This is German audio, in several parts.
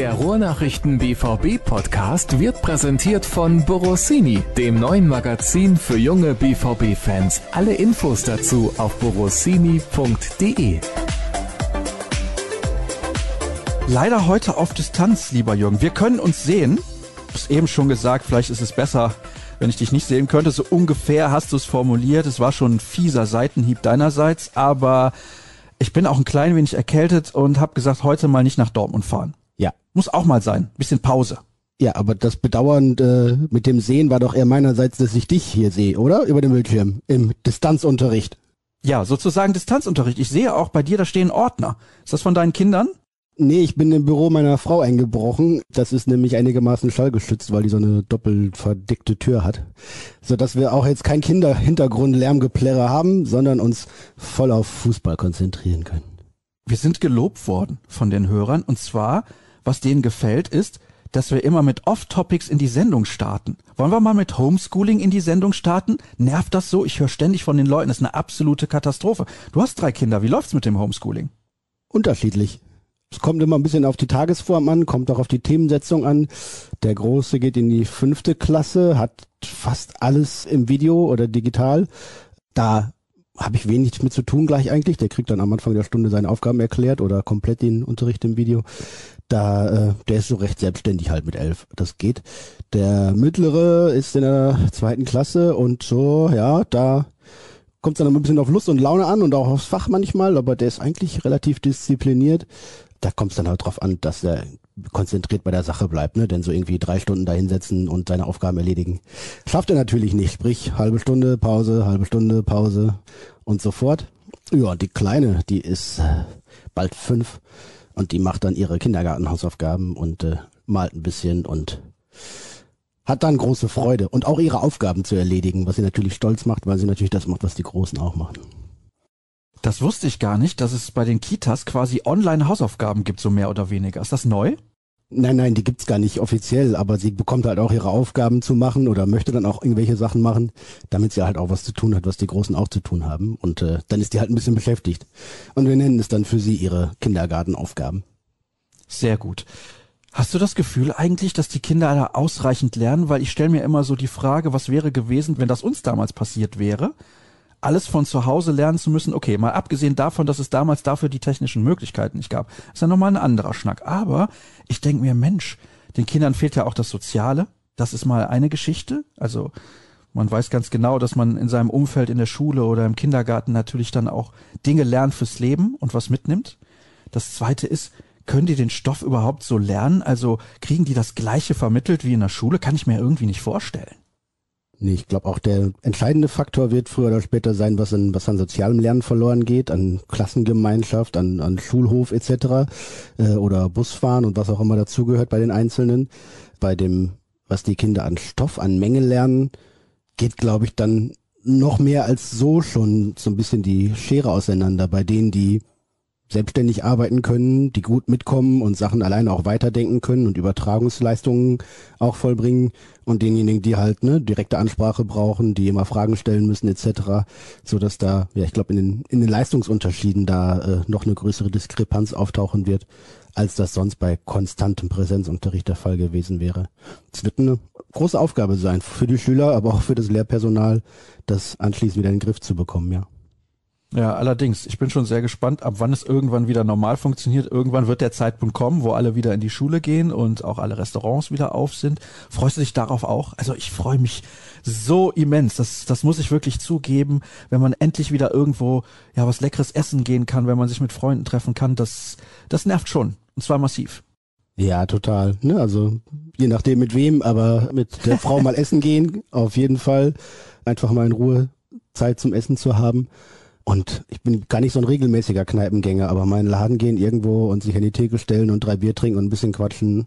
Der Ruhrnachrichten BVB Podcast wird präsentiert von Borossini, dem neuen Magazin für junge BVB Fans. Alle Infos dazu auf borossini.de. Leider heute auf Distanz, lieber Jürgen. Wir können uns sehen. Ich hab's eben schon gesagt, vielleicht ist es besser, wenn ich dich nicht sehen könnte. So ungefähr hast du es formuliert. Es war schon ein fieser Seitenhieb deinerseits, aber ich bin auch ein klein wenig erkältet und habe gesagt, heute mal nicht nach Dortmund fahren. Muss auch mal sein. Bisschen Pause. Ja, aber das Bedauern äh, mit dem Sehen war doch eher meinerseits, dass ich dich hier sehe, oder? Über dem Bildschirm. Im Distanzunterricht. Ja, sozusagen Distanzunterricht. Ich sehe auch bei dir, da stehen Ordner. Ist das von deinen Kindern? Nee, ich bin im Büro meiner Frau eingebrochen. Das ist nämlich einigermaßen schallgeschützt, weil die so eine doppelt verdickte Tür hat. So dass wir auch jetzt kein Kinderhintergrund Lärmgeplärre haben, sondern uns voll auf Fußball konzentrieren können. Wir sind gelobt worden von den Hörern und zwar, was denen gefällt, ist, dass wir immer mit Off-Topics in die Sendung starten. Wollen wir mal mit Homeschooling in die Sendung starten? Nervt das so? Ich höre ständig von den Leuten, das ist eine absolute Katastrophe. Du hast drei Kinder, wie läuft's mit dem Homeschooling? Unterschiedlich. Es kommt immer ein bisschen auf die Tagesform an, kommt auch auf die Themensetzung an. Der Große geht in die fünfte Klasse, hat fast alles im Video oder digital. Da habe ich wenig mit zu tun gleich eigentlich. Der kriegt dann am Anfang der Stunde seine Aufgaben erklärt oder komplett den Unterricht im Video. Da, äh, der ist so recht selbstständig halt mit elf. Das geht. Der mittlere ist in der zweiten Klasse und so, ja, da kommt es dann ein bisschen auf Lust und Laune an und auch aufs Fach manchmal, aber der ist eigentlich relativ diszipliniert da kommt es dann halt drauf an, dass er konzentriert bei der Sache bleibt, ne? Denn so irgendwie drei Stunden da hinsetzen und seine Aufgaben erledigen, schafft er natürlich nicht. Sprich, halbe Stunde Pause, halbe Stunde Pause und so fort. Ja, die Kleine, die ist äh, bald fünf und die macht dann ihre Kindergartenhausaufgaben und äh, malt ein bisschen und hat dann große Freude und auch ihre Aufgaben zu erledigen, was sie natürlich stolz macht, weil sie natürlich das macht, was die Großen auch machen. Das wusste ich gar nicht, dass es bei den Kitas quasi Online-Hausaufgaben gibt, so mehr oder weniger. Ist das neu? Nein, nein, die gibt's gar nicht offiziell, aber sie bekommt halt auch ihre Aufgaben zu machen oder möchte dann auch irgendwelche Sachen machen, damit sie halt auch was zu tun hat, was die Großen auch zu tun haben. Und äh, dann ist die halt ein bisschen beschäftigt. Und wir nennen es dann für sie ihre Kindergartenaufgaben. Sehr gut. Hast du das Gefühl eigentlich, dass die Kinder da ausreichend lernen? Weil ich stelle mir immer so die Frage, was wäre gewesen, wenn das uns damals passiert wäre? Alles von zu Hause lernen zu müssen, okay, mal abgesehen davon, dass es damals dafür die technischen Möglichkeiten nicht gab, ist ja nochmal ein anderer Schnack. Aber ich denke mir, Mensch, den Kindern fehlt ja auch das Soziale. Das ist mal eine Geschichte. Also man weiß ganz genau, dass man in seinem Umfeld in der Schule oder im Kindergarten natürlich dann auch Dinge lernt fürs Leben und was mitnimmt. Das zweite ist, können die den Stoff überhaupt so lernen? Also kriegen die das gleiche vermittelt wie in der Schule? Kann ich mir irgendwie nicht vorstellen. Nee, ich glaube auch der entscheidende Faktor wird früher oder später sein, was an, was an sozialem Lernen verloren geht, an Klassengemeinschaft, an, an Schulhof etc. Äh, oder Busfahren und was auch immer dazugehört bei den Einzelnen. Bei dem, was die Kinder an Stoff, an Menge lernen, geht, glaube ich, dann noch mehr als so schon so ein bisschen die Schere auseinander. Bei denen, die selbstständig arbeiten können, die gut mitkommen und Sachen alleine auch weiterdenken können und Übertragungsleistungen auch vollbringen und denjenigen, die halt ne direkte Ansprache brauchen, die immer Fragen stellen müssen etc., so dass da ja ich glaube in den in den Leistungsunterschieden da äh, noch eine größere Diskrepanz auftauchen wird, als das sonst bei konstantem Präsenzunterricht der Fall gewesen wäre. Es wird eine große Aufgabe sein für die Schüler, aber auch für das Lehrpersonal, das anschließend wieder in den Griff zu bekommen, ja. Ja, allerdings. Ich bin schon sehr gespannt, ab wann es irgendwann wieder normal funktioniert. Irgendwann wird der Zeitpunkt kommen, wo alle wieder in die Schule gehen und auch alle Restaurants wieder auf sind. Freust du dich darauf auch? Also ich freue mich so immens. Das, das muss ich wirklich zugeben, wenn man endlich wieder irgendwo ja was Leckeres essen gehen kann, wenn man sich mit Freunden treffen kann. Das, das nervt schon. Und zwar massiv. Ja, total. Ne? Also je nachdem mit wem, aber mit der Frau mal essen gehen, auf jeden Fall. Einfach mal in Ruhe Zeit zum Essen zu haben. Und ich bin gar nicht so ein regelmäßiger Kneipengänger, aber meinen Laden gehen irgendwo und sich an die Theke stellen und drei Bier trinken und ein bisschen quatschen,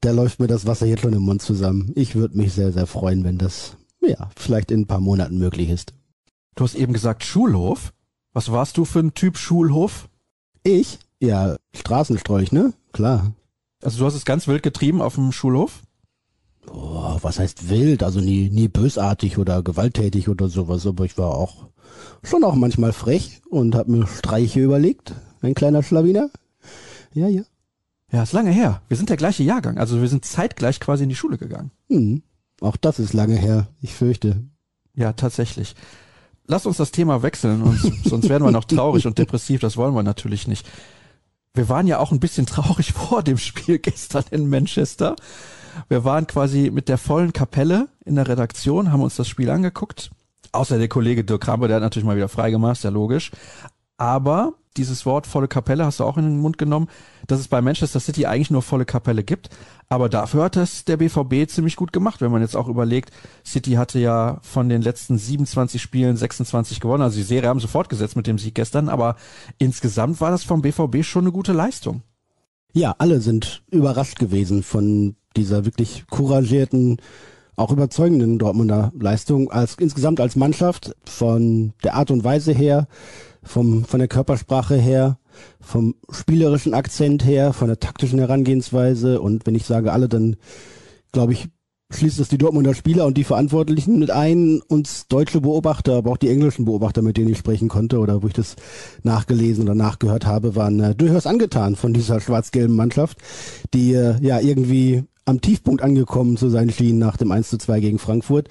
da läuft mir das Wasser jetzt schon im Mund zusammen. Ich würde mich sehr, sehr freuen, wenn das, ja, vielleicht in ein paar Monaten möglich ist. Du hast eben gesagt Schulhof. Was warst du für ein Typ Schulhof? Ich? Ja, Straßenstrolch, ne? Klar. Also du hast es ganz wild getrieben auf dem Schulhof? Oh, was heißt wild? Also nie, nie bösartig oder gewalttätig oder sowas, aber ich war auch schon auch manchmal frech und habe mir Streiche überlegt. Ein kleiner Schlawiner. Ja, ja. Ja, ist lange her. Wir sind der gleiche Jahrgang. Also wir sind zeitgleich quasi in die Schule gegangen. Hm. Auch das ist lange her. Ich fürchte. Ja, tatsächlich. Lass uns das Thema wechseln, und sonst werden wir noch traurig und depressiv. Das wollen wir natürlich nicht. Wir waren ja auch ein bisschen traurig vor dem Spiel gestern in Manchester. Wir waren quasi mit der vollen Kapelle in der Redaktion, haben uns das Spiel angeguckt. Außer der Kollege Dirk Krampe, der hat natürlich mal wieder freigemacht, ja logisch. Aber dieses Wort volle Kapelle hast du auch in den Mund genommen, dass es bei Manchester City eigentlich nur volle Kapelle gibt. Aber dafür hat es der BVB ziemlich gut gemacht, wenn man jetzt auch überlegt, City hatte ja von den letzten 27 Spielen 26 gewonnen. Also die Serie haben sie fortgesetzt mit dem Sieg gestern, aber insgesamt war das vom BVB schon eine gute Leistung. Ja, alle sind überrascht gewesen von dieser wirklich couragierten, auch überzeugenden Dortmunder Leistung als insgesamt als Mannschaft von der Art und Weise her, vom, von der Körpersprache her, vom spielerischen Akzent her, von der taktischen Herangehensweise. Und wenn ich sage alle, dann glaube ich, schließt es die Dortmunder Spieler und die Verantwortlichen mit ein, uns deutsche Beobachter, aber auch die englischen Beobachter, mit denen ich sprechen konnte oder wo ich das nachgelesen oder nachgehört habe, waren äh, durchaus angetan von dieser schwarz-gelben Mannschaft, die äh, ja irgendwie am Tiefpunkt angekommen zu sein schien nach dem 1 zu 2 gegen Frankfurt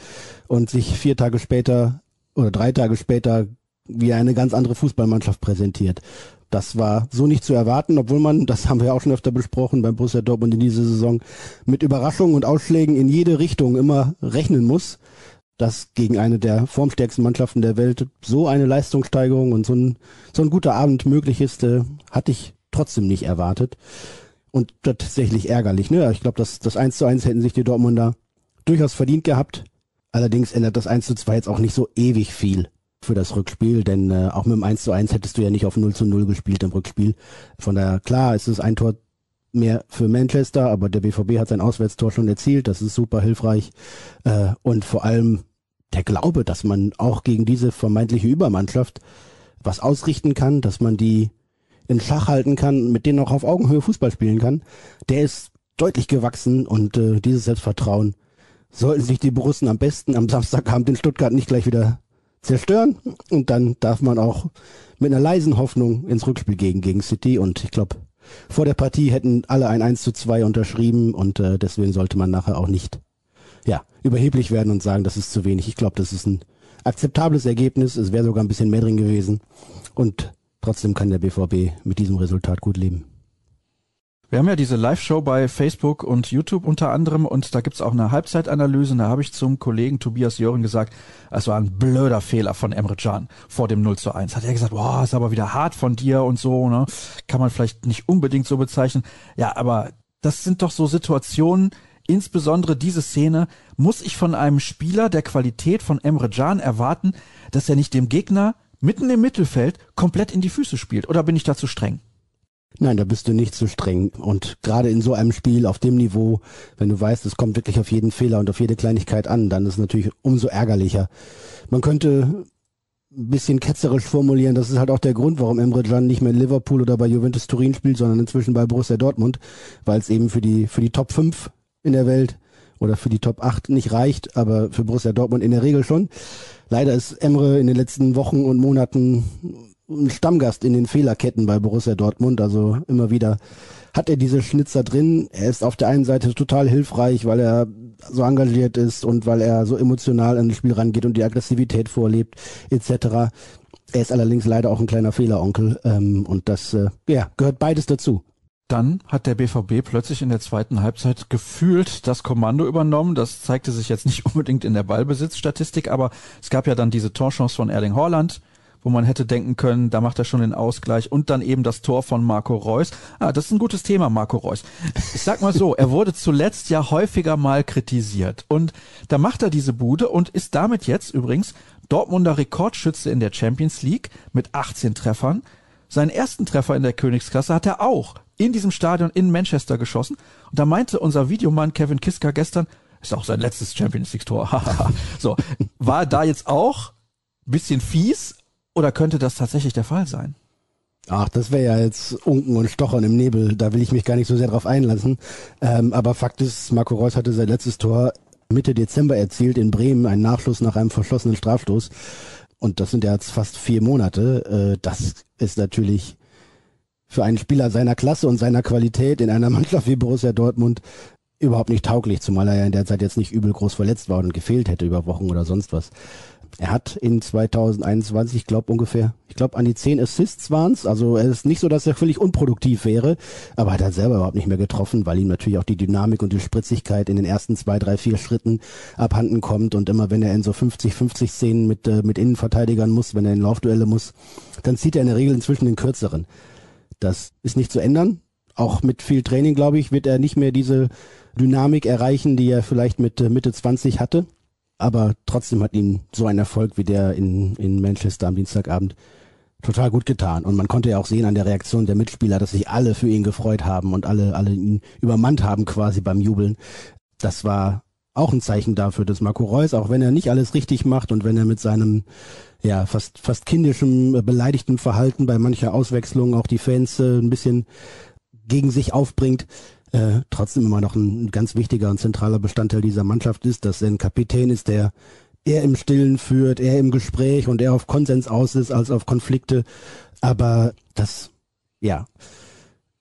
und sich vier Tage später oder drei Tage später wie eine ganz andere Fußballmannschaft präsentiert. Das war so nicht zu erwarten, obwohl man, das haben wir auch schon öfter besprochen beim Borussia Dortmund in dieser Saison, mit Überraschungen und Ausschlägen in jede Richtung immer rechnen muss. Dass gegen eine der formstärksten Mannschaften der Welt so eine Leistungssteigerung und so ein, so ein guter Abend möglich ist, äh, hatte ich trotzdem nicht erwartet. Und tatsächlich ärgerlich. Ne? Ich glaube, das, das 1 zu 1 hätten sich die Dortmunder durchaus verdient gehabt. Allerdings ändert das 1 zu 2 jetzt auch nicht so ewig viel für das Rückspiel, denn äh, auch mit dem 1 zu 1 hättest du ja nicht auf 0 zu 0 gespielt im Rückspiel. Von daher, klar, es ist ein Tor mehr für Manchester, aber der BVB hat sein Auswärtstor schon erzielt, das ist super hilfreich. Äh, und vor allem der Glaube, dass man auch gegen diese vermeintliche Übermannschaft was ausrichten kann, dass man die in Schach halten kann, mit denen auch auf Augenhöhe Fußball spielen kann, der ist deutlich gewachsen und äh, dieses Selbstvertrauen sollten sich die Borussen am besten am Samstagabend in Stuttgart nicht gleich wieder zerstören und dann darf man auch mit einer leisen Hoffnung ins Rückspiel gegen, gegen City und ich glaube, vor der Partie hätten alle ein 1 zu 2 unterschrieben und äh, deswegen sollte man nachher auch nicht ja, überheblich werden und sagen, das ist zu wenig. Ich glaube, das ist ein akzeptables Ergebnis. Es wäre sogar ein bisschen mehr drin gewesen und trotzdem kann der BVB mit diesem Resultat gut leben. Wir haben ja diese Live-Show bei Facebook und YouTube unter anderem und da gibt's auch eine Halbzeitanalyse. Und da habe ich zum Kollegen Tobias Jören gesagt, es war ein blöder Fehler von Emre Can vor dem 0 zu 1. Hat er gesagt, boah, ist aber wieder hart von dir und so, ne? Kann man vielleicht nicht unbedingt so bezeichnen. Ja, aber das sind doch so Situationen, insbesondere diese Szene, muss ich von einem Spieler der Qualität von Emre Can erwarten, dass er nicht dem Gegner mitten im Mittelfeld komplett in die Füße spielt. Oder bin ich da zu streng? Nein, da bist du nicht so streng. Und gerade in so einem Spiel auf dem Niveau, wenn du weißt, es kommt wirklich auf jeden Fehler und auf jede Kleinigkeit an, dann ist es natürlich umso ärgerlicher. Man könnte ein bisschen ketzerisch formulieren, das ist halt auch der Grund, warum Emre Can nicht mehr in Liverpool oder bei Juventus Turin spielt, sondern inzwischen bei Borussia Dortmund, weil es eben für die, für die Top 5 in der Welt oder für die Top 8 nicht reicht, aber für Borussia Dortmund in der Regel schon. Leider ist Emre in den letzten Wochen und Monaten ein Stammgast in den Fehlerketten bei Borussia Dortmund. Also immer wieder hat er diese Schnitzer drin. Er ist auf der einen Seite total hilfreich, weil er so engagiert ist und weil er so emotional an das Spiel rangeht und die Aggressivität vorlebt, etc. Er ist allerdings leider auch ein kleiner Fehleronkel ähm, und das äh, ja, gehört beides dazu. Dann hat der BVB plötzlich in der zweiten Halbzeit gefühlt das Kommando übernommen. Das zeigte sich jetzt nicht unbedingt in der Ballbesitzstatistik, aber es gab ja dann diese Torchance von Erling Haaland, wo man hätte denken können, da macht er schon den Ausgleich und dann eben das Tor von Marco Reus. Ah, das ist ein gutes Thema, Marco Reus. Ich sag mal so, er wurde zuletzt ja häufiger mal kritisiert und da macht er diese Bude und ist damit jetzt übrigens Dortmunder Rekordschütze in der Champions League mit 18 Treffern. Seinen ersten Treffer in der Königsklasse hat er auch in diesem Stadion in Manchester geschossen. Und da meinte unser Videomann Kevin Kiska gestern, ist auch sein letztes Champions League Tor. so, war da jetzt auch bisschen fies, oder könnte das tatsächlich der Fall sein? Ach, das wäre ja jetzt Unken und Stochern im Nebel. Da will ich mich gar nicht so sehr drauf einlassen. Ähm, aber Fakt ist, Marco Reus hatte sein letztes Tor Mitte Dezember erzielt in Bremen, einen Nachschluss nach einem verschlossenen Strafstoß. Und das sind ja jetzt fast vier Monate. Äh, das ist natürlich für einen Spieler seiner Klasse und seiner Qualität in einer Mannschaft wie Borussia Dortmund überhaupt nicht tauglich, zumal er ja in der Zeit jetzt nicht übel groß verletzt war und gefehlt hätte über Wochen oder sonst was. Er hat in 2021, ich glaube ungefähr, ich glaube an die 10 Assists waren's. Also es ist nicht so, dass er völlig unproduktiv wäre, aber hat er selber überhaupt nicht mehr getroffen, weil ihm natürlich auch die Dynamik und die Spritzigkeit in den ersten zwei, drei, vier Schritten abhanden kommt und immer wenn er in so 50-50 Szenen mit, äh, mit Innenverteidigern muss, wenn er in Laufduelle muss, dann zieht er in der Regel inzwischen den kürzeren. Das ist nicht zu ändern. Auch mit viel Training, glaube ich, wird er nicht mehr diese Dynamik erreichen, die er vielleicht mit äh, Mitte 20 hatte. Aber trotzdem hat ihn so ein Erfolg wie der in, in Manchester am Dienstagabend total gut getan. Und man konnte ja auch sehen an der Reaktion der Mitspieler, dass sich alle für ihn gefreut haben und alle, alle ihn übermannt haben quasi beim Jubeln. Das war auch ein Zeichen dafür, dass Marco Reus, auch wenn er nicht alles richtig macht und wenn er mit seinem ja fast fast kindischem äh, beleidigten Verhalten bei mancher Auswechslung auch die Fans äh, ein bisschen gegen sich aufbringt, äh, trotzdem immer noch ein ganz wichtiger und zentraler Bestandteil dieser Mannschaft ist, dass er ein Kapitän ist, der eher im Stillen führt, eher im Gespräch und eher auf Konsens aus ist als auf Konflikte. Aber das, ja,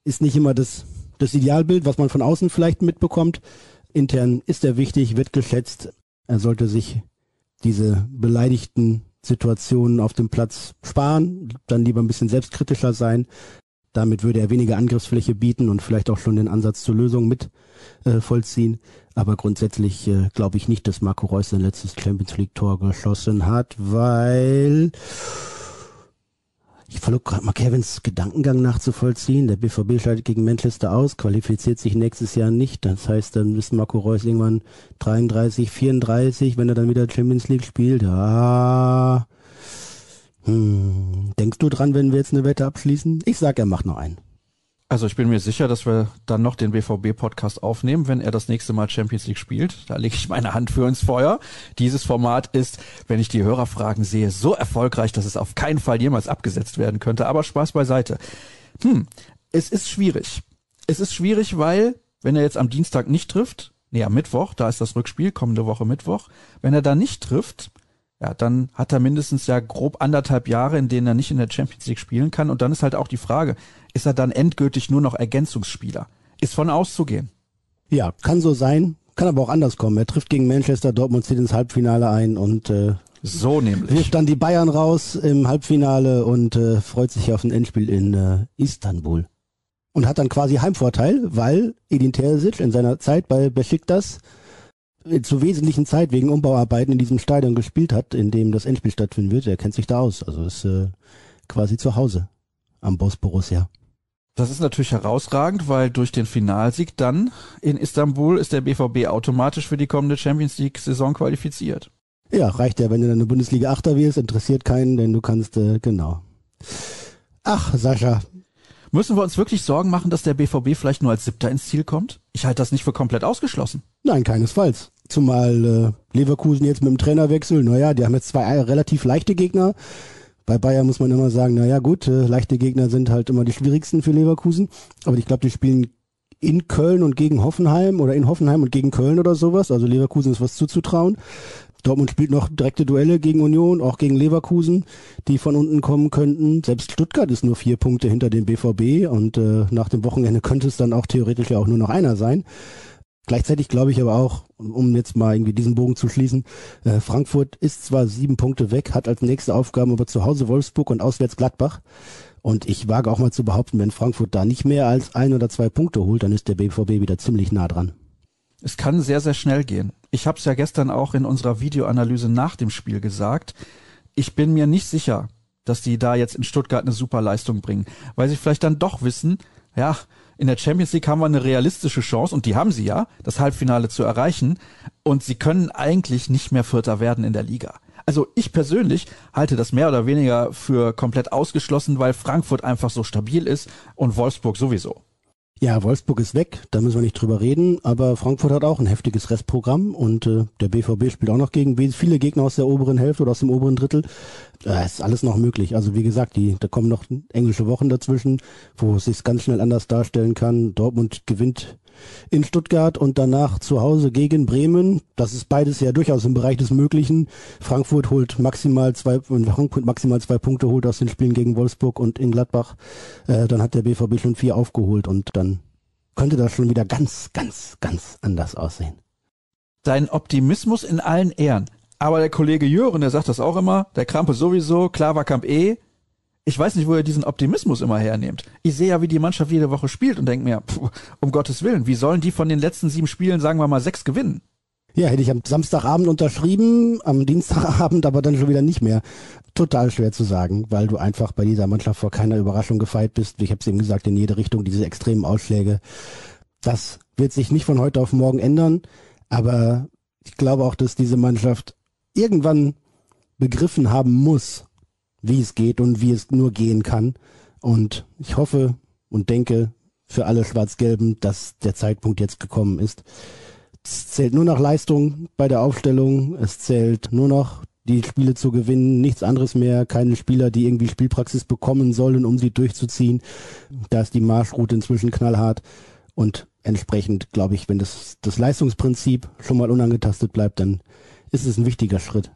ist nicht immer das, das Idealbild, was man von außen vielleicht mitbekommt. Intern ist er wichtig, wird geschätzt. Er sollte sich diese beleidigten Situationen auf dem Platz sparen, dann lieber ein bisschen selbstkritischer sein. Damit würde er weniger Angriffsfläche bieten und vielleicht auch schon den Ansatz zur Lösung mit äh, vollziehen. Aber grundsätzlich äh, glaube ich nicht, dass Marco Reus sein letztes Champions League Tor geschossen hat, weil ich versuche gerade mal Kevins Gedankengang nachzuvollziehen. Der BVB schaltet gegen Manchester aus, qualifiziert sich nächstes Jahr nicht. Das heißt, dann ist Marco Reus irgendwann 33, 34, wenn er dann wieder Champions League spielt. Ja, hm, denkst du dran, wenn wir jetzt eine Wette abschließen? Ich sag, er macht noch einen. Also ich bin mir sicher, dass wir dann noch den BVB-Podcast aufnehmen, wenn er das nächste Mal Champions League spielt. Da lege ich meine Hand für ins Feuer. Dieses Format ist, wenn ich die Hörerfragen sehe, so erfolgreich, dass es auf keinen Fall jemals abgesetzt werden könnte. Aber Spaß beiseite. Hm, es ist schwierig. Es ist schwierig, weil, wenn er jetzt am Dienstag nicht trifft, nee, am Mittwoch, da ist das Rückspiel, kommende Woche Mittwoch, wenn er da nicht trifft, ja, dann hat er mindestens ja grob anderthalb Jahre, in denen er nicht in der Champions League spielen kann. Und dann ist halt auch die Frage, ist er dann endgültig nur noch Ergänzungsspieler? Ist von auszugehen. Ja, kann so sein, kann aber auch anders kommen. Er trifft gegen Manchester, Dortmund zieht ins Halbfinale ein und äh, so nämlich. wirft dann die Bayern raus im Halbfinale und äh, freut sich auf ein Endspiel in äh, Istanbul. Und hat dann quasi Heimvorteil, weil Edin Terzic in seiner Zeit bei Besiktas zur wesentlichen Zeit wegen Umbauarbeiten in diesem Stadion gespielt hat, in dem das Endspiel stattfinden wird. Er kennt sich da aus. Also ist äh, quasi zu Hause am Boss Borussia. Das ist natürlich herausragend, weil durch den Finalsieg dann in Istanbul ist der BVB automatisch für die kommende Champions League Saison qualifiziert. Ja, reicht ja, wenn du in der Bundesliga Achter wirst, interessiert keinen, denn du kannst, äh, genau. Ach, Sascha. Müssen wir uns wirklich Sorgen machen, dass der BVB vielleicht nur als Siebter ins Ziel kommt? Ich halte das nicht für komplett ausgeschlossen. Nein, keinesfalls. Zumal äh, Leverkusen jetzt mit dem Trainerwechsel, naja, die haben jetzt zwei relativ leichte Gegner. Bei Bayern muss man immer sagen, naja gut, äh, leichte Gegner sind halt immer die schwierigsten für Leverkusen. Aber ich glaube, die spielen in Köln und gegen Hoffenheim oder in Hoffenheim und gegen Köln oder sowas. Also Leverkusen ist was zuzutrauen. Dortmund spielt noch direkte Duelle gegen Union, auch gegen Leverkusen, die von unten kommen könnten. Selbst Stuttgart ist nur vier Punkte hinter dem BVB und äh, nach dem Wochenende könnte es dann auch theoretisch ja auch nur noch einer sein. Gleichzeitig glaube ich aber auch, um jetzt mal irgendwie diesen Bogen zu schließen, äh, Frankfurt ist zwar sieben Punkte weg, hat als nächste Aufgaben aber zu Hause Wolfsburg und auswärts Gladbach. Und ich wage auch mal zu behaupten, wenn Frankfurt da nicht mehr als ein oder zwei Punkte holt, dann ist der BVB wieder ziemlich nah dran. Es kann sehr, sehr schnell gehen. Ich habe es ja gestern auch in unserer Videoanalyse nach dem Spiel gesagt. Ich bin mir nicht sicher, dass die da jetzt in Stuttgart eine super Leistung bringen, weil sie vielleicht dann doch wissen, ja, in der Champions League haben wir eine realistische Chance, und die haben sie ja, das Halbfinale zu erreichen. Und sie können eigentlich nicht mehr Vierter werden in der Liga. Also ich persönlich halte das mehr oder weniger für komplett ausgeschlossen, weil Frankfurt einfach so stabil ist und Wolfsburg sowieso. Ja, Wolfsburg ist weg, da müssen wir nicht drüber reden, aber Frankfurt hat auch ein heftiges Restprogramm und äh, der BVB spielt auch noch gegen viele Gegner aus der oberen Hälfte oder aus dem oberen Drittel. Ja, ist alles noch möglich. Also wie gesagt, die, da kommen noch englische Wochen dazwischen, wo es sich ganz schnell anders darstellen kann. Dortmund gewinnt in Stuttgart und danach zu Hause gegen Bremen. Das ist beides ja durchaus im Bereich des Möglichen. Frankfurt holt maximal zwei, Frankfurt maximal zwei Punkte holt aus den Spielen gegen Wolfsburg und in Gladbach. Äh, dann hat der BVB schon vier aufgeholt und dann könnte das schon wieder ganz, ganz, ganz anders aussehen. Dein Optimismus in allen Ehren. Aber der Kollege Jören, der sagt das auch immer, der Krampe sowieso, Klaverkamp eh. Ich weiß nicht, wo er diesen Optimismus immer hernimmt. Ich sehe ja, wie die Mannschaft jede Woche spielt und denke mir, pff, um Gottes Willen, wie sollen die von den letzten sieben Spielen, sagen wir mal, sechs gewinnen? Ja, hätte ich am Samstagabend unterschrieben, am Dienstagabend aber dann schon wieder nicht mehr. Total schwer zu sagen, weil du einfach bei dieser Mannschaft vor keiner Überraschung gefeit bist. Ich habe es eben gesagt, in jede Richtung diese extremen Ausschläge. Das wird sich nicht von heute auf morgen ändern, aber ich glaube auch, dass diese Mannschaft irgendwann begriffen haben muss, wie es geht und wie es nur gehen kann. Und ich hoffe und denke für alle Schwarz-Gelben, dass der Zeitpunkt jetzt gekommen ist. Es zählt nur noch Leistung bei der Aufstellung. Es zählt nur noch die Spiele zu gewinnen, nichts anderes mehr, keine Spieler, die irgendwie Spielpraxis bekommen sollen, um sie durchzuziehen. Da ist die Marschroute inzwischen knallhart und entsprechend glaube ich, wenn das, das Leistungsprinzip schon mal unangetastet bleibt, dann ist es ein wichtiger Schritt.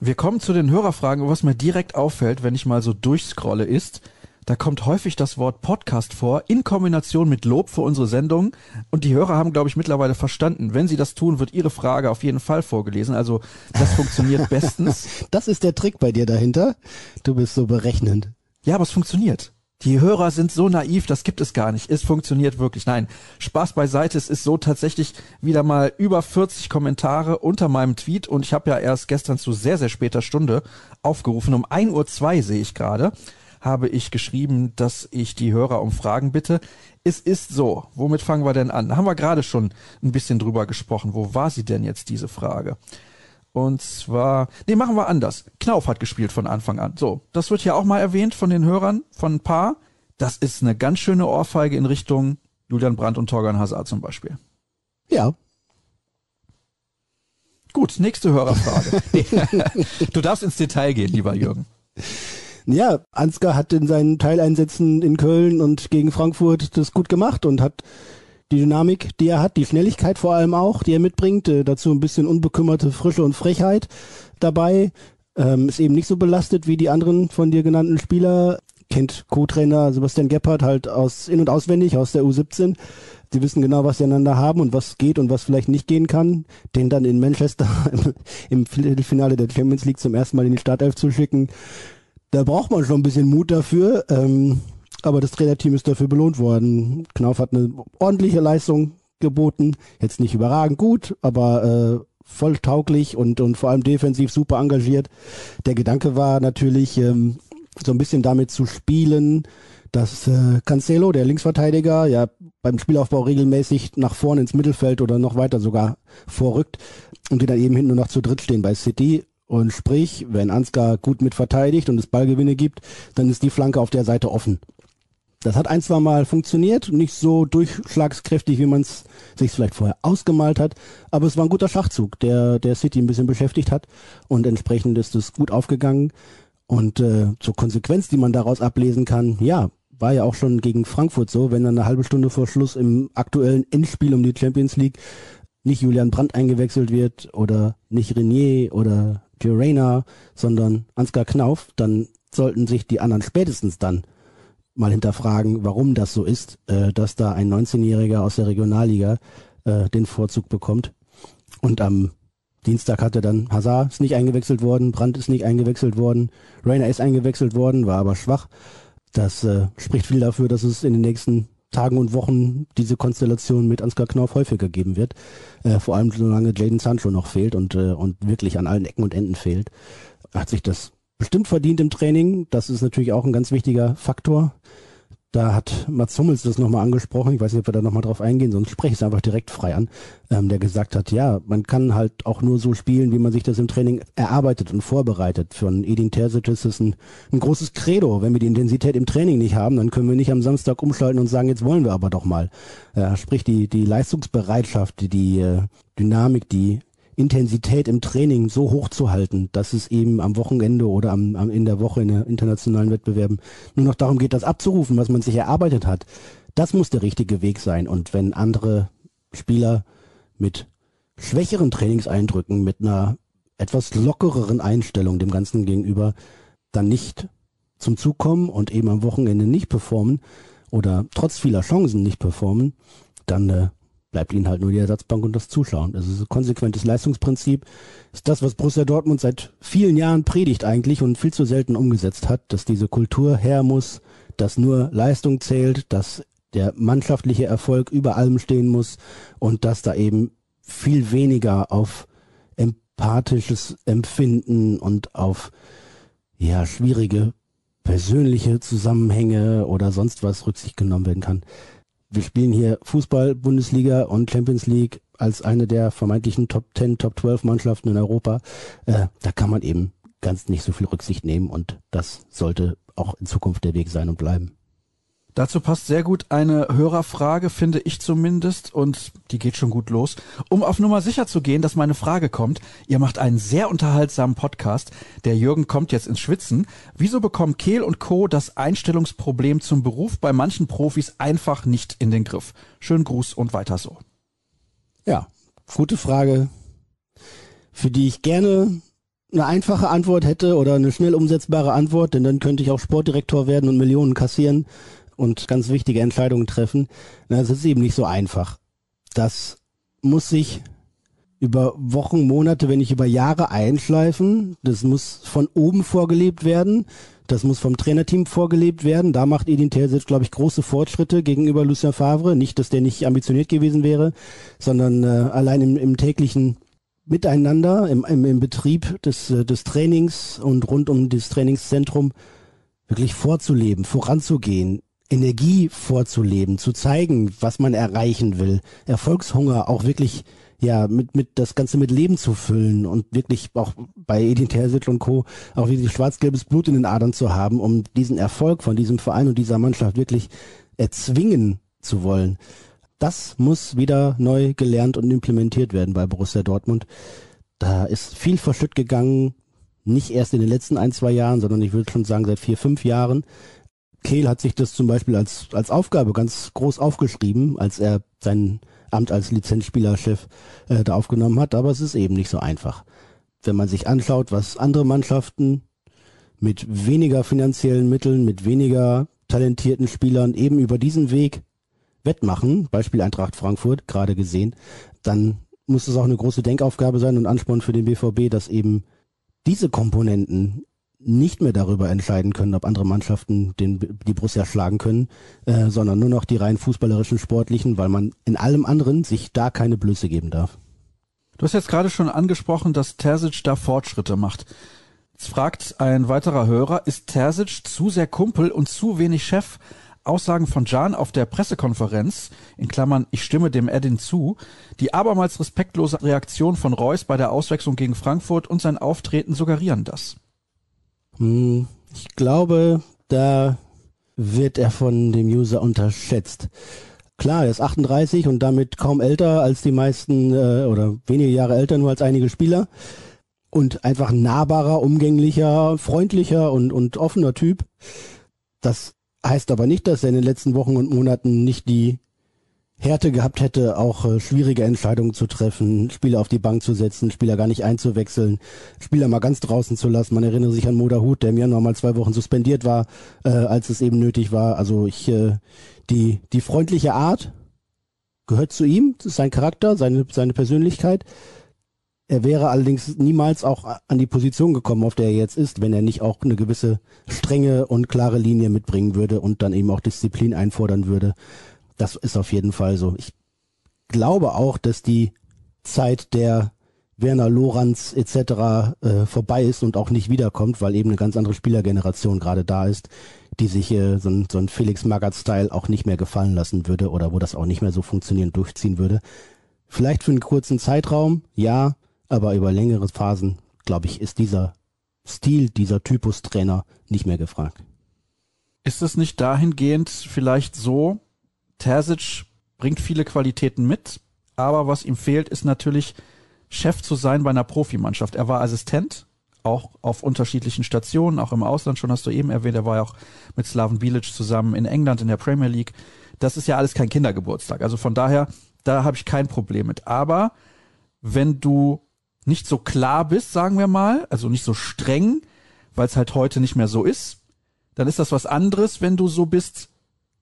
Wir kommen zu den Hörerfragen, was mir direkt auffällt, wenn ich mal so durchscrolle, ist, da kommt häufig das Wort Podcast vor, in Kombination mit Lob für unsere Sendung. Und die Hörer haben, glaube ich, mittlerweile verstanden. Wenn sie das tun, wird ihre Frage auf jeden Fall vorgelesen. Also das funktioniert bestens. Das ist der Trick bei dir dahinter. Du bist so berechnend. Ja, aber es funktioniert. Die Hörer sind so naiv, das gibt es gar nicht. Es funktioniert wirklich. Nein, Spaß beiseite. Es ist so tatsächlich wieder mal über 40 Kommentare unter meinem Tweet und ich habe ja erst gestern zu sehr, sehr später Stunde aufgerufen. Um 1.02 Uhr sehe ich gerade, habe ich geschrieben, dass ich die Hörer um Fragen bitte. Es ist so. Womit fangen wir denn an? Haben wir gerade schon ein bisschen drüber gesprochen. Wo war sie denn jetzt, diese Frage? Und zwar, nee, machen wir anders. Knauf hat gespielt von Anfang an. So, das wird ja auch mal erwähnt von den Hörern, von ein paar. Das ist eine ganz schöne Ohrfeige in Richtung Julian Brandt und Torgan Hazard zum Beispiel. Ja. Gut, nächste Hörerfrage. du darfst ins Detail gehen, lieber Jürgen. Ja, Ansgar hat in seinen Teileinsätzen in Köln und gegen Frankfurt das gut gemacht und hat die Dynamik, die er hat, die Schnelligkeit vor allem auch, die er mitbringt, äh, dazu ein bisschen unbekümmerte Frische und Frechheit dabei. Ähm, ist eben nicht so belastet wie die anderen von dir genannten Spieler. Kennt Co-Trainer Sebastian Gebhardt halt aus in- und auswendig aus der U17. Die wissen genau, was sie einander haben und was geht und was vielleicht nicht gehen kann. Den dann in Manchester im, im Viertelfinale der Champions League zum ersten Mal in die Startelf zu schicken, da braucht man schon ein bisschen Mut dafür. Ähm, aber das Trainerteam ist dafür belohnt worden. Knauf hat eine ordentliche Leistung geboten. Jetzt nicht überragend gut, aber äh, voll tauglich und, und vor allem defensiv super engagiert. Der Gedanke war natürlich, ähm, so ein bisschen damit zu spielen, dass äh, Cancelo, der Linksverteidiger, ja beim Spielaufbau regelmäßig nach vorne ins Mittelfeld oder noch weiter sogar vorrückt und die dann eben hinten nur noch zu dritt stehen bei City. Und sprich, wenn Ansgar gut mit verteidigt und es Ballgewinne gibt, dann ist die Flanke auf der Seite offen. Das hat ein, zwei Mal funktioniert, nicht so durchschlagskräftig, wie man es sich vielleicht vorher ausgemalt hat, aber es war ein guter Schachzug, der der City ein bisschen beschäftigt hat. Und entsprechend ist es gut aufgegangen. Und äh, zur Konsequenz, die man daraus ablesen kann, ja, war ja auch schon gegen Frankfurt so, wenn dann eine halbe Stunde vor Schluss im aktuellen Endspiel um die Champions League nicht Julian Brandt eingewechselt wird oder nicht Renier oder Girena, sondern Ansgar Knauf, dann sollten sich die anderen spätestens dann mal hinterfragen, warum das so ist, äh, dass da ein 19-Jähriger aus der Regionalliga äh, den Vorzug bekommt. Und am Dienstag hatte dann Hazard ist nicht eingewechselt worden, Brandt ist nicht eingewechselt worden, Rainer ist eingewechselt worden, war aber schwach. Das äh, spricht viel dafür, dass es in den nächsten Tagen und Wochen diese Konstellation mit Ansgar Knauf häufiger geben wird. Äh, vor allem solange Jaden Sancho noch fehlt und, äh, und wirklich an allen Ecken und Enden fehlt, hat sich das bestimmt verdient im Training. Das ist natürlich auch ein ganz wichtiger Faktor. Da hat Mats Hummels das nochmal angesprochen. Ich weiß nicht, ob wir da nochmal drauf eingehen, sonst spreche ich es einfach direkt frei an. Ähm, der gesagt hat, ja, man kann halt auch nur so spielen, wie man sich das im Training erarbeitet und vorbereitet. Für einen Edin Terzic ist es ein, ein großes Credo. Wenn wir die Intensität im Training nicht haben, dann können wir nicht am Samstag umschalten und sagen, jetzt wollen wir aber doch mal. Äh, sprich, die, die Leistungsbereitschaft, die, die äh, Dynamik, die Intensität im Training so hoch zu halten, dass es eben am Wochenende oder am, am, in der Woche in der internationalen Wettbewerben nur noch darum geht, das abzurufen, was man sich erarbeitet hat. Das muss der richtige Weg sein. Und wenn andere Spieler mit schwächeren Trainingseindrücken, mit einer etwas lockereren Einstellung dem Ganzen gegenüber dann nicht zum Zug kommen und eben am Wochenende nicht performen oder trotz vieler Chancen nicht performen, dann äh, bleibt ihnen halt nur die Ersatzbank und das Zuschauen. Das ist ein konsequentes Leistungsprinzip. Ist das, was Borussia Dortmund seit vielen Jahren predigt eigentlich und viel zu selten umgesetzt hat, dass diese Kultur her muss, dass nur Leistung zählt, dass der mannschaftliche Erfolg über allem stehen muss und dass da eben viel weniger auf empathisches Empfinden und auf ja schwierige persönliche Zusammenhänge oder sonst was Rücksicht genommen werden kann wir spielen hier Fußball, Bundesliga und Champions League als eine der vermeintlichen Top 10, Top 12 Mannschaften in Europa. Äh, da kann man eben ganz nicht so viel Rücksicht nehmen und das sollte auch in Zukunft der Weg sein und bleiben. Dazu passt sehr gut eine Hörerfrage, finde ich zumindest, und die geht schon gut los. Um auf Nummer sicher zu gehen, dass meine Frage kommt, ihr macht einen sehr unterhaltsamen Podcast. Der Jürgen kommt jetzt ins Schwitzen. Wieso bekommen Kehl und Co. das Einstellungsproblem zum Beruf bei manchen Profis einfach nicht in den Griff? Schönen Gruß und weiter so. Ja, gute Frage, für die ich gerne eine einfache Antwort hätte oder eine schnell umsetzbare Antwort, denn dann könnte ich auch Sportdirektor werden und Millionen kassieren und ganz wichtige Entscheidungen treffen. Das ist eben nicht so einfach. Das muss sich über Wochen, Monate, wenn nicht über Jahre einschleifen. Das muss von oben vorgelebt werden. Das muss vom Trainerteam vorgelebt werden. Da macht Edin Terzic, glaube ich, große Fortschritte gegenüber Lucien Favre. Nicht, dass der nicht ambitioniert gewesen wäre, sondern äh, allein im, im täglichen Miteinander, im, im, im Betrieb des, äh, des Trainings und rund um das Trainingszentrum wirklich vorzuleben, voranzugehen, Energie vorzuleben, zu zeigen, was man erreichen will, Erfolgshunger auch wirklich ja mit mit das Ganze mit Leben zu füllen und wirklich auch bei Edin Terzic und Co. auch wirklich schwarz-gelbes Blut in den Adern zu haben, um diesen Erfolg von diesem Verein und dieser Mannschaft wirklich erzwingen zu wollen. Das muss wieder neu gelernt und implementiert werden bei Borussia Dortmund. Da ist viel verschütt gegangen, nicht erst in den letzten ein, zwei Jahren, sondern ich würde schon sagen seit vier, fünf Jahren. Kehl hat sich das zum Beispiel als, als Aufgabe ganz groß aufgeschrieben, als er sein Amt als Lizenzspielerchef äh, da aufgenommen hat, aber es ist eben nicht so einfach. Wenn man sich anschaut, was andere Mannschaften mit weniger finanziellen Mitteln, mit weniger talentierten Spielern eben über diesen Weg wettmachen, Beispiel Eintracht Frankfurt, gerade gesehen, dann muss es auch eine große Denkaufgabe sein und Ansporn für den BVB, dass eben diese Komponenten nicht mehr darüber entscheiden können, ob andere Mannschaften den, die Borussia schlagen können, äh, sondern nur noch die rein fußballerischen, sportlichen, weil man in allem anderen sich da keine Blöße geben darf. Du hast jetzt gerade schon angesprochen, dass Terzic da Fortschritte macht. Jetzt fragt ein weiterer Hörer, ist Terzic zu sehr Kumpel und zu wenig Chef? Aussagen von Jan auf der Pressekonferenz, in Klammern, ich stimme dem Edin zu, die abermals respektlose Reaktion von Reus bei der Auswechslung gegen Frankfurt und sein Auftreten suggerieren das. Hm, ich glaube, da wird er von dem User unterschätzt. Klar, er ist 38 und damit kaum älter als die meisten äh, oder wenige Jahre älter nur als einige Spieler und einfach nahbarer, umgänglicher, freundlicher und, und offener Typ. Das heißt aber nicht, dass er in den letzten Wochen und Monaten nicht die Härte gehabt hätte, auch äh, schwierige Entscheidungen zu treffen, Spieler auf die Bank zu setzen, Spieler gar nicht einzuwechseln, Spieler mal ganz draußen zu lassen. Man erinnere sich an Moda Hut, der im Januar mal zwei Wochen suspendiert war, äh, als es eben nötig war. Also ich, äh, die, die freundliche Art gehört zu ihm, das ist sein Charakter, seine, seine Persönlichkeit. Er wäre allerdings niemals auch an die Position gekommen, auf der er jetzt ist, wenn er nicht auch eine gewisse strenge und klare Linie mitbringen würde und dann eben auch Disziplin einfordern würde. Das ist auf jeden Fall so. Ich glaube auch, dass die Zeit der Werner Lorenz etc. Äh, vorbei ist und auch nicht wiederkommt, weil eben eine ganz andere Spielergeneration gerade da ist, die sich äh, so, ein, so ein Felix Magath-Style auch nicht mehr gefallen lassen würde oder wo das auch nicht mehr so funktionieren durchziehen würde. Vielleicht für einen kurzen Zeitraum, ja, aber über längere Phasen, glaube ich, ist dieser Stil, dieser Typus Trainer nicht mehr gefragt. Ist es nicht dahingehend vielleicht so, Terzic bringt viele Qualitäten mit, aber was ihm fehlt, ist natürlich Chef zu sein bei einer Profimannschaft. Er war Assistent, auch auf unterschiedlichen Stationen, auch im Ausland schon hast du eben erwähnt, er war ja auch mit Slaven Bilic zusammen in England in der Premier League. Das ist ja alles kein Kindergeburtstag. Also von daher, da habe ich kein Problem mit. Aber wenn du nicht so klar bist, sagen wir mal, also nicht so streng, weil es halt heute nicht mehr so ist, dann ist das was anderes, wenn du so bist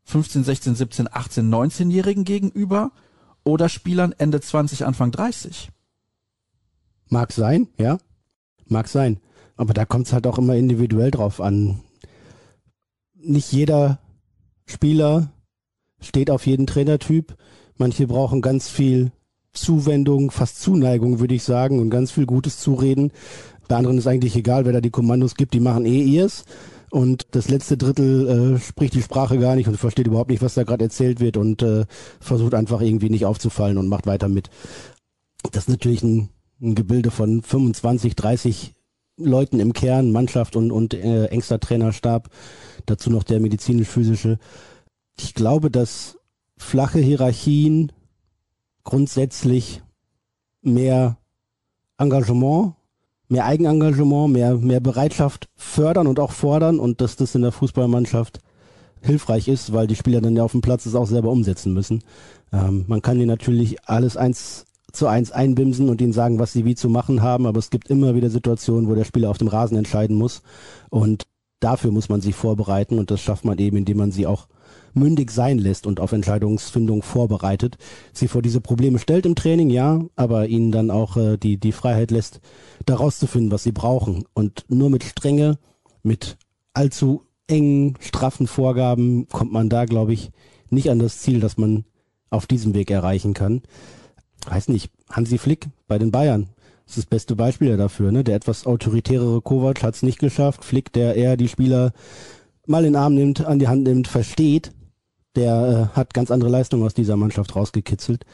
15, 16, 17, 18, 19-Jährigen gegenüber oder Spielern Ende 20, Anfang 30. Mag sein, ja. Mag sein. Aber da kommt es halt auch immer individuell drauf an. Nicht jeder Spieler steht auf jeden Trainertyp. Manche brauchen ganz viel Zuwendung, fast Zuneigung, würde ich sagen, und ganz viel gutes Zureden. Bei anderen ist eigentlich egal, wer da die Kommandos gibt, die machen eh ihrs. Und das letzte Drittel äh, spricht die Sprache gar nicht und versteht überhaupt nicht, was da gerade erzählt wird und äh, versucht einfach irgendwie nicht aufzufallen und macht weiter mit. Das ist natürlich ein, ein Gebilde von 25, 30 Leuten im Kern, Mannschaft und, und äh, engster Trainerstab. Dazu noch der medizinisch-physische. Ich glaube, dass flache Hierarchien grundsätzlich mehr Engagement mehr Eigenengagement, mehr, mehr Bereitschaft fördern und auch fordern und dass das in der Fußballmannschaft hilfreich ist, weil die Spieler dann ja auf dem Platz es auch selber umsetzen müssen. Ähm, man kann ihnen natürlich alles eins zu eins einbimsen und ihnen sagen, was sie wie zu machen haben, aber es gibt immer wieder Situationen, wo der Spieler auf dem Rasen entscheiden muss und dafür muss man sich vorbereiten und das schafft man eben, indem man sie auch mündig sein lässt und auf Entscheidungsfindung vorbereitet, sie vor diese Probleme stellt im Training, ja, aber ihnen dann auch äh, die, die Freiheit lässt, daraus zu finden, was sie brauchen. Und nur mit Strenge, mit allzu engen, straffen Vorgaben kommt man da, glaube ich, nicht an das Ziel, das man auf diesem Weg erreichen kann. Weiß nicht, Hansi Flick bei den Bayern. Das ist das beste Beispiel dafür, ne? Der etwas autoritärere Kovac hat es nicht geschafft. Flick, der eher die Spieler mal in den Arm nimmt, an die Hand nimmt, versteht, der äh, hat ganz andere Leistungen aus dieser Mannschaft rausgekitzelt.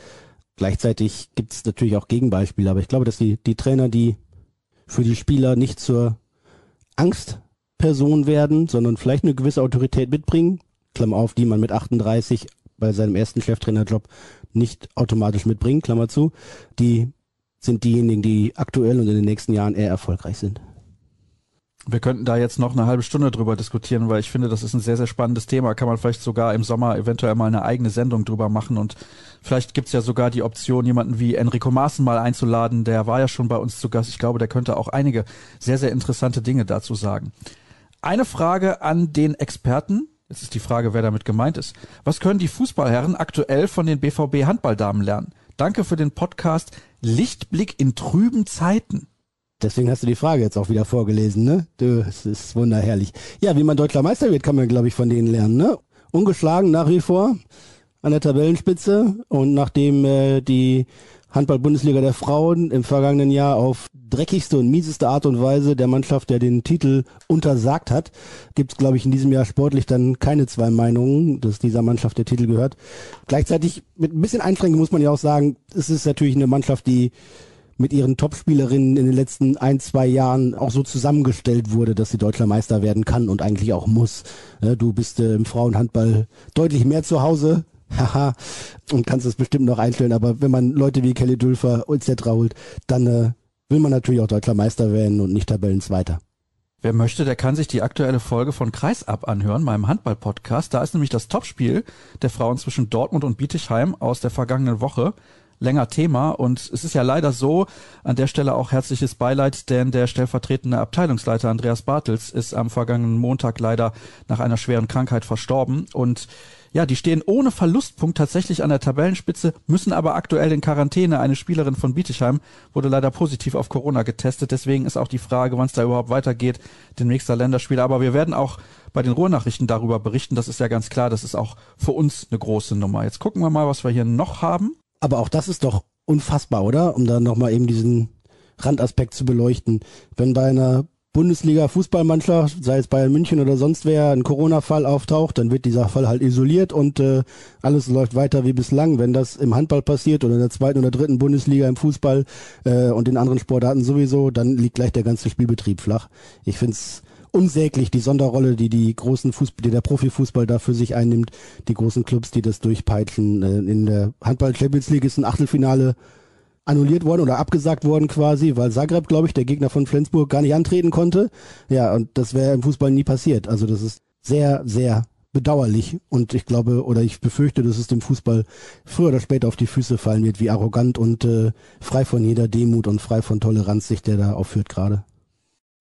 Gleichzeitig gibt es natürlich auch Gegenbeispiele, aber ich glaube, dass die, die Trainer, die für die Spieler nicht zur Angstperson werden, sondern vielleicht eine gewisse Autorität mitbringen, Klammer auf, die man mit 38 bei seinem ersten Cheftrainerjob nicht automatisch mitbringt, Klammer zu, die sind diejenigen, die aktuell und in den nächsten Jahren eher erfolgreich sind. Wir könnten da jetzt noch eine halbe Stunde drüber diskutieren, weil ich finde, das ist ein sehr, sehr spannendes Thema. Kann man vielleicht sogar im Sommer eventuell mal eine eigene Sendung drüber machen und vielleicht gibt's ja sogar die Option, jemanden wie Enrico Maaßen mal einzuladen. Der war ja schon bei uns zu Gast. Ich glaube, der könnte auch einige sehr, sehr interessante Dinge dazu sagen. Eine Frage an den Experten. Jetzt ist die Frage, wer damit gemeint ist. Was können die Fußballherren aktuell von den BVB Handballdamen lernen? Danke für den Podcast Lichtblick in trüben Zeiten. Deswegen hast du die Frage jetzt auch wieder vorgelesen, ne? Du, es ist wunderherrlich. Ja, wie man deutscher Meister wird, kann man, glaube ich, von denen lernen, ne? Ungeschlagen nach wie vor an der Tabellenspitze und nachdem äh, die Handball-Bundesliga der Frauen im vergangenen Jahr auf dreckigste und mieseste Art und Weise der Mannschaft, der den Titel untersagt hat, gibt es, glaube ich, in diesem Jahr sportlich dann keine zwei Meinungen, dass dieser Mannschaft der Titel gehört. Gleichzeitig mit ein bisschen Einschränkung muss man ja auch sagen, es ist natürlich eine Mannschaft, die mit ihren Topspielerinnen in den letzten ein, zwei Jahren auch so zusammengestellt wurde, dass sie deutscher Meister werden kann und eigentlich auch muss. Du bist äh, im Frauenhandball deutlich mehr zu Hause, haha, und kannst es bestimmt noch einstellen, aber wenn man Leute wie Kelly Dülfer etc. holt, dann äh, will man natürlich auch deutscher Meister werden und nicht Tabellenzweiter. Wer möchte, der kann sich die aktuelle Folge von Kreisab anhören, meinem Handball-Podcast. Da ist nämlich das Topspiel der Frauen zwischen Dortmund und Bietigheim aus der vergangenen Woche länger Thema. Und es ist ja leider so, an der Stelle auch herzliches Beileid, denn der stellvertretende Abteilungsleiter Andreas Bartels ist am vergangenen Montag leider nach einer schweren Krankheit verstorben. Und ja, die stehen ohne Verlustpunkt tatsächlich an der Tabellenspitze, müssen aber aktuell in Quarantäne. Eine Spielerin von Bietigheim wurde leider positiv auf Corona getestet. Deswegen ist auch die Frage, wann es da überhaupt weitergeht, demnächst der Länderspiel. Aber wir werden auch bei den Ruhrnachrichten darüber berichten. Das ist ja ganz klar. Das ist auch für uns eine große Nummer. Jetzt gucken wir mal, was wir hier noch haben. Aber auch das ist doch unfassbar, oder? Um da nochmal eben diesen Randaspekt zu beleuchten. Wenn bei einer Bundesliga-Fußballmannschaft, sei es Bayern München oder sonst wer, ein Corona-Fall auftaucht, dann wird dieser Fall halt isoliert und äh, alles läuft weiter wie bislang. Wenn das im Handball passiert oder in der zweiten oder dritten Bundesliga im Fußball äh, und in anderen Sportarten sowieso, dann liegt gleich der ganze Spielbetrieb flach. Ich find's unsäglich, die Sonderrolle, die die großen Fußball, die der Profifußball da für sich einnimmt, die großen Clubs, die das durchpeitschen. Äh, in der Handball Champions League ist ein Achtelfinale annulliert worden oder abgesagt worden quasi, weil Zagreb, glaube ich, der Gegner von Flensburg gar nicht antreten konnte. Ja, und das wäre im Fußball nie passiert. Also das ist sehr, sehr bedauerlich und ich glaube oder ich befürchte, dass es dem Fußball früher oder später auf die Füße fallen wird, wie arrogant und äh, frei von jeder Demut und frei von Toleranz sich der da aufführt gerade.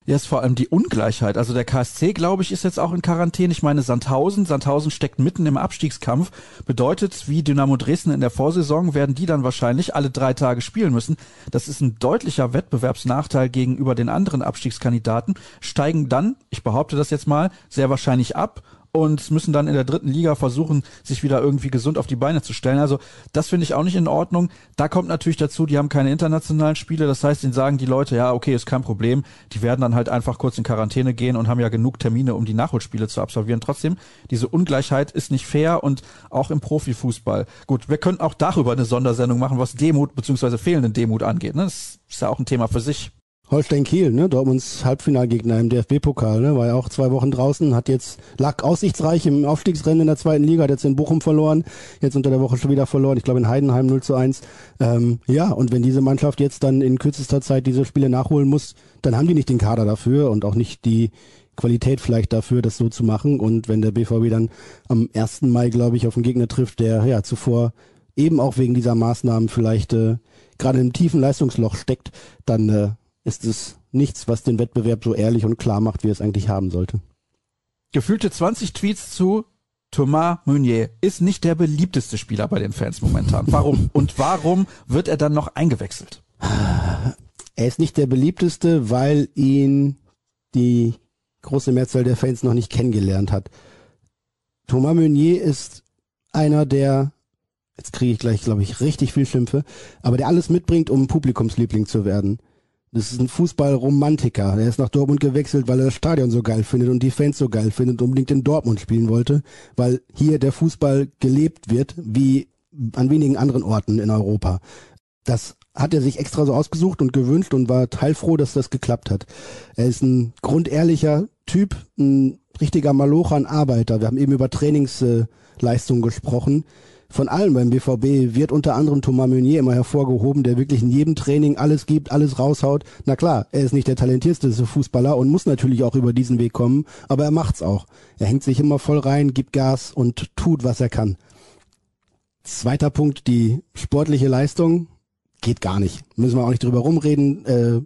Ja, ist vor allem die Ungleichheit. Also der KSC, glaube ich, ist jetzt auch in Quarantäne. Ich meine, Sandhausen, Sandhausen steckt mitten im Abstiegskampf. Bedeutet, wie Dynamo Dresden in der Vorsaison werden die dann wahrscheinlich alle drei Tage spielen müssen. Das ist ein deutlicher Wettbewerbsnachteil gegenüber den anderen Abstiegskandidaten. Steigen dann, ich behaupte das jetzt mal, sehr wahrscheinlich ab und müssen dann in der dritten Liga versuchen, sich wieder irgendwie gesund auf die Beine zu stellen. Also das finde ich auch nicht in Ordnung. Da kommt natürlich dazu, die haben keine internationalen Spiele. Das heißt, ihnen sagen die Leute, ja, okay, ist kein Problem. Die werden dann halt einfach kurz in Quarantäne gehen und haben ja genug Termine, um die Nachholspiele zu absolvieren. Trotzdem, diese Ungleichheit ist nicht fair und auch im Profifußball. Gut, wir könnten auch darüber eine Sondersendung machen, was Demut bzw. fehlenden Demut angeht. Ne? Das ist ja auch ein Thema für sich. Holstein Kiel, ne, Dortmunds Halbfinalgegner im DFB-Pokal, ne, war ja auch zwei Wochen draußen, hat jetzt, lag aussichtsreich im Aufstiegsrennen in der zweiten Liga, hat jetzt in Bochum verloren, jetzt unter der Woche schon wieder verloren, ich glaube in Heidenheim 0 zu 1. Ähm, ja, und wenn diese Mannschaft jetzt dann in kürzester Zeit diese Spiele nachholen muss, dann haben die nicht den Kader dafür und auch nicht die Qualität vielleicht dafür, das so zu machen. Und wenn der BVB dann am 1. Mai, glaube ich, auf einen Gegner trifft, der ja zuvor eben auch wegen dieser Maßnahmen vielleicht äh, gerade im tiefen Leistungsloch steckt, dann äh, ist es nichts, was den Wettbewerb so ehrlich und klar macht, wie es eigentlich haben sollte. Gefühlte 20 Tweets zu Thomas Meunier ist nicht der beliebteste Spieler bei den Fans momentan. Warum? Und warum wird er dann noch eingewechselt? Er ist nicht der beliebteste, weil ihn die große Mehrzahl der Fans noch nicht kennengelernt hat. Thomas Meunier ist einer der, jetzt kriege ich gleich, glaube ich, richtig viel Schimpfe, aber der alles mitbringt, um Publikumsliebling zu werden. Das ist ein Fußballromantiker. Er ist nach Dortmund gewechselt, weil er das Stadion so geil findet und die Fans so geil findet und unbedingt in Dortmund spielen wollte, weil hier der Fußball gelebt wird, wie an wenigen anderen Orten in Europa. Das hat er sich extra so ausgesucht und gewünscht und war teilfroh, dass das geklappt hat. Er ist ein grundehrlicher Typ, ein richtiger Malocher, ein Arbeiter. Wir haben eben über Trainingsleistungen gesprochen von allen beim BVB wird unter anderem Thomas Meunier immer hervorgehoben, der wirklich in jedem Training alles gibt, alles raushaut. Na klar, er ist nicht der talentierteste Fußballer und muss natürlich auch über diesen Weg kommen, aber er macht's auch. Er hängt sich immer voll rein, gibt Gas und tut, was er kann. Zweiter Punkt, die sportliche Leistung geht gar nicht. Müssen wir auch nicht drüber rumreden. Äh,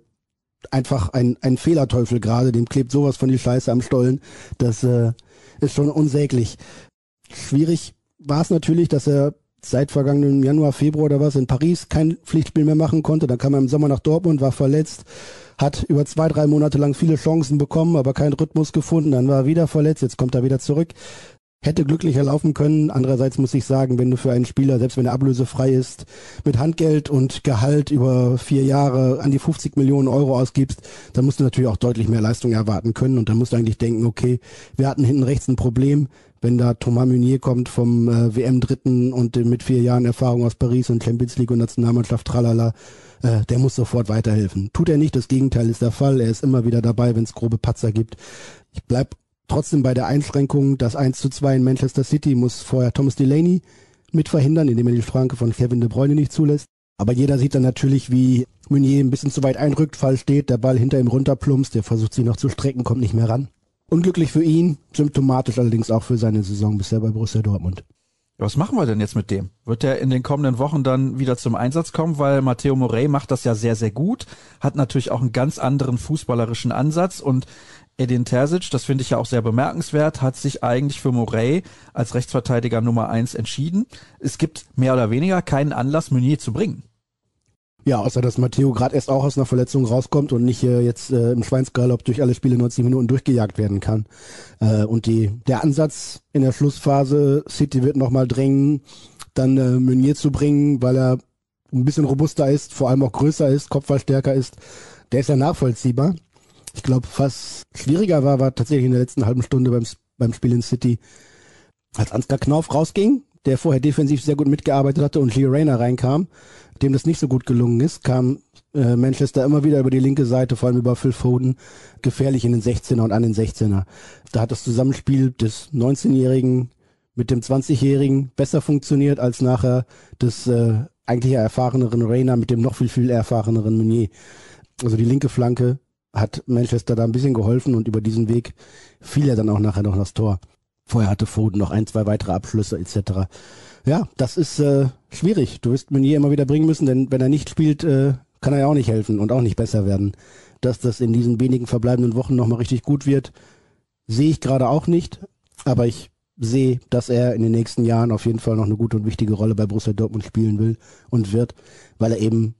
einfach ein, ein Fehlerteufel gerade, dem klebt sowas von die Scheiße am Stollen. Das äh, ist schon unsäglich. Schwierig war es natürlich, dass er seit vergangenen Januar, Februar oder was in Paris kein Pflichtspiel mehr machen konnte. Dann kam er im Sommer nach Dortmund, war verletzt, hat über zwei, drei Monate lang viele Chancen bekommen, aber keinen Rhythmus gefunden. Dann war er wieder verletzt, jetzt kommt er wieder zurück. Hätte glücklicher laufen können. Andererseits muss ich sagen, wenn du für einen Spieler, selbst wenn er ablösefrei ist, mit Handgeld und Gehalt über vier Jahre an die 50 Millionen Euro ausgibst, dann musst du natürlich auch deutlich mehr Leistung erwarten können. Und dann musst du eigentlich denken, okay, wir hatten hinten rechts ein Problem wenn da Thomas Meunier kommt vom äh, WM-Dritten und äh, mit vier Jahren Erfahrung aus Paris und Champions League und Nationalmannschaft, tralala, äh, der muss sofort weiterhelfen. Tut er nicht, das Gegenteil ist der Fall. Er ist immer wieder dabei, wenn es grobe Patzer gibt. Ich bleib trotzdem bei der Einschränkung, das 1 zu 2 in Manchester City muss vorher Thomas Delaney mit verhindern, indem er die Schranke von Kevin De Bruyne nicht zulässt. Aber jeder sieht dann natürlich, wie Meunier ein bisschen zu weit einrückt, Fall steht, der Ball hinter ihm runterplumpst, der versucht sich noch zu strecken, kommt nicht mehr ran. Unglücklich für ihn, symptomatisch allerdings auch für seine Saison bisher bei Borussia Dortmund. Was machen wir denn jetzt mit dem? Wird er in den kommenden Wochen dann wieder zum Einsatz kommen? Weil Matteo Morey macht das ja sehr, sehr gut, hat natürlich auch einen ganz anderen fußballerischen Ansatz und Edin Terzic, das finde ich ja auch sehr bemerkenswert, hat sich eigentlich für Morey als Rechtsverteidiger Nummer eins entschieden. Es gibt mehr oder weniger keinen Anlass, Meunier zu bringen. Ja, außer dass Matteo gerade erst auch aus einer Verletzung rauskommt und nicht äh, jetzt äh, im Schweinsgalopp durch alle Spiele 90 Minuten durchgejagt werden kann. Äh, und die der Ansatz in der Schlussphase, City wird nochmal drängen, dann äh, Meunier zu bringen, weil er ein bisschen robuster ist, vor allem auch größer ist, Kopfballstärker ist, der ist ja nachvollziehbar. Ich glaube, was schwieriger war, war tatsächlich in der letzten halben Stunde beim, beim Spiel in City, als Ansgar Knauf rausging, der vorher defensiv sehr gut mitgearbeitet hatte und Leo Rayner reinkam dem das nicht so gut gelungen ist, kam äh, Manchester immer wieder über die linke Seite, vor allem über Phil Foden, gefährlich in den 16er und an den 16er. Da hat das Zusammenspiel des 19-Jährigen mit dem 20-Jährigen besser funktioniert als nachher des äh, eigentlich erfahreneren Rainer mit dem noch viel, viel erfahreneren Meunier. Also die linke Flanke hat Manchester da ein bisschen geholfen und über diesen Weg fiel er dann auch nachher noch das Tor. Vorher hatte Foden noch ein, zwei weitere Abschlüsse etc. Ja, das ist äh, schwierig. Du wirst Meunier immer wieder bringen müssen, denn wenn er nicht spielt, äh, kann er ja auch nicht helfen und auch nicht besser werden. Dass das in diesen wenigen verbleibenden Wochen nochmal richtig gut wird, sehe ich gerade auch nicht. Aber ich sehe, dass er in den nächsten Jahren auf jeden Fall noch eine gute und wichtige Rolle bei Borussia Dortmund spielen will und wird, weil er eben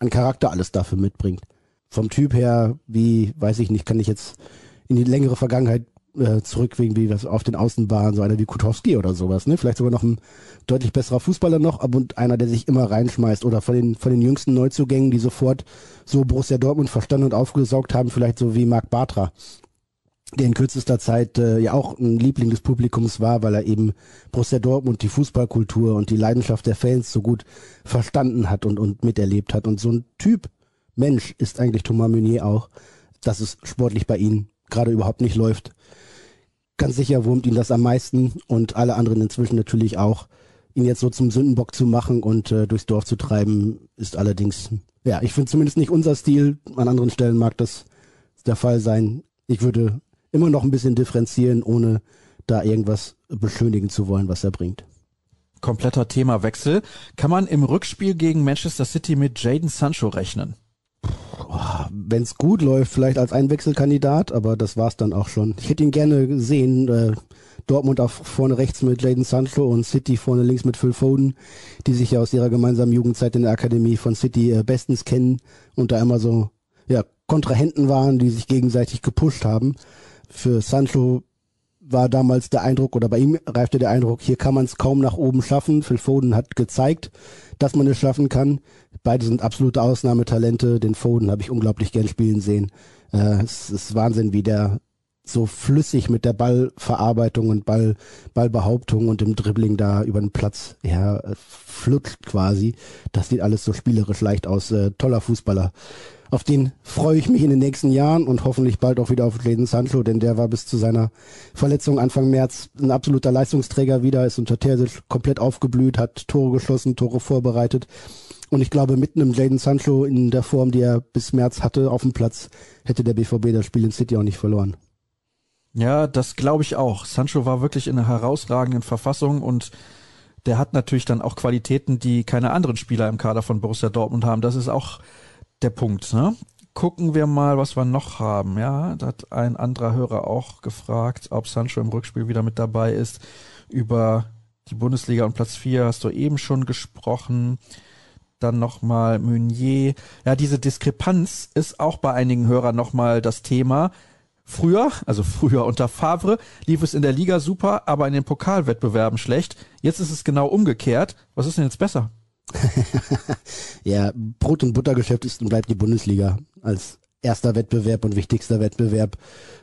an Charakter alles dafür mitbringt. Vom Typ her, wie, weiß ich nicht, kann ich jetzt in die längere Vergangenheit äh, zurückwegen, wie was auf den Außenbahnen, so einer wie Kutowski oder sowas, ne? Vielleicht sogar noch ein deutlich besserer Fußballer noch, aber und einer, der sich immer reinschmeißt oder von den, von den jüngsten Neuzugängen, die sofort so Borussia Dortmund verstanden und aufgesaugt haben, vielleicht so wie Marc Bartra, der in kürzester Zeit äh, ja auch ein Liebling des Publikums war, weil er eben Borussia Dortmund, die Fußballkultur und die Leidenschaft der Fans so gut verstanden hat und, und miterlebt hat. Und so ein Typ Mensch ist eigentlich Thomas Meunier auch, dass es sportlich bei ihm gerade überhaupt nicht läuft. Ganz sicher wurmt ihn das am meisten und alle anderen inzwischen natürlich auch. Ihn jetzt so zum Sündenbock zu machen und äh, durchs Dorf zu treiben, ist allerdings, ja, ich finde zumindest nicht unser Stil. An anderen Stellen mag das der Fall sein. Ich würde immer noch ein bisschen differenzieren, ohne da irgendwas beschönigen zu wollen, was er bringt. Kompletter Themawechsel. Kann man im Rückspiel gegen Manchester City mit Jaden Sancho rechnen? Wenn es gut läuft, vielleicht als Einwechselkandidat, aber das war's dann auch schon. Ich hätte ihn gerne gesehen. Äh, Dortmund auf vorne rechts mit Jaden Sancho und City vorne links mit Phil Foden, die sich ja aus ihrer gemeinsamen Jugendzeit in der Akademie von City äh, bestens kennen und da immer so ja, Kontrahenten waren, die sich gegenseitig gepusht haben für Sancho war damals der Eindruck oder bei ihm reifte der Eindruck, hier kann man es kaum nach oben schaffen. Phil Foden hat gezeigt, dass man es schaffen kann. Beide sind absolute Ausnahmetalente. Den Foden habe ich unglaublich gern spielen sehen. Äh, es ist Wahnsinn, wie der so flüssig mit der Ballverarbeitung und Ball, Ballbehauptung und dem Dribbling da über den Platz ja, flutscht quasi. Das sieht alles so spielerisch leicht aus. Äh, toller Fußballer. Auf den freue ich mich in den nächsten Jahren und hoffentlich bald auch wieder auf Jaden Sancho, denn der war bis zu seiner Verletzung Anfang März ein absoluter Leistungsträger wieder, ist unter Terzic komplett aufgeblüht, hat Tore geschossen, Tore vorbereitet. Und ich glaube, mit einem Jaden Sancho in der Form, die er bis März hatte auf dem Platz, hätte der BVB das Spiel in City auch nicht verloren. Ja, das glaube ich auch. Sancho war wirklich in einer herausragenden Verfassung und der hat natürlich dann auch Qualitäten, die keine anderen Spieler im Kader von Borussia Dortmund haben. Das ist auch der Punkt. Ne? Gucken wir mal, was wir noch haben. Ja, da hat ein anderer Hörer auch gefragt, ob Sancho im Rückspiel wieder mit dabei ist. Über die Bundesliga und Platz 4 hast du eben schon gesprochen. Dann nochmal Meunier. Ja, diese Diskrepanz ist auch bei einigen Hörern nochmal das Thema. Früher, also früher unter Favre, lief es in der Liga super, aber in den Pokalwettbewerben schlecht. Jetzt ist es genau umgekehrt. Was ist denn jetzt besser? ja, Brot- und Buttergeschäft ist und bleibt die Bundesliga als erster Wettbewerb und wichtigster Wettbewerb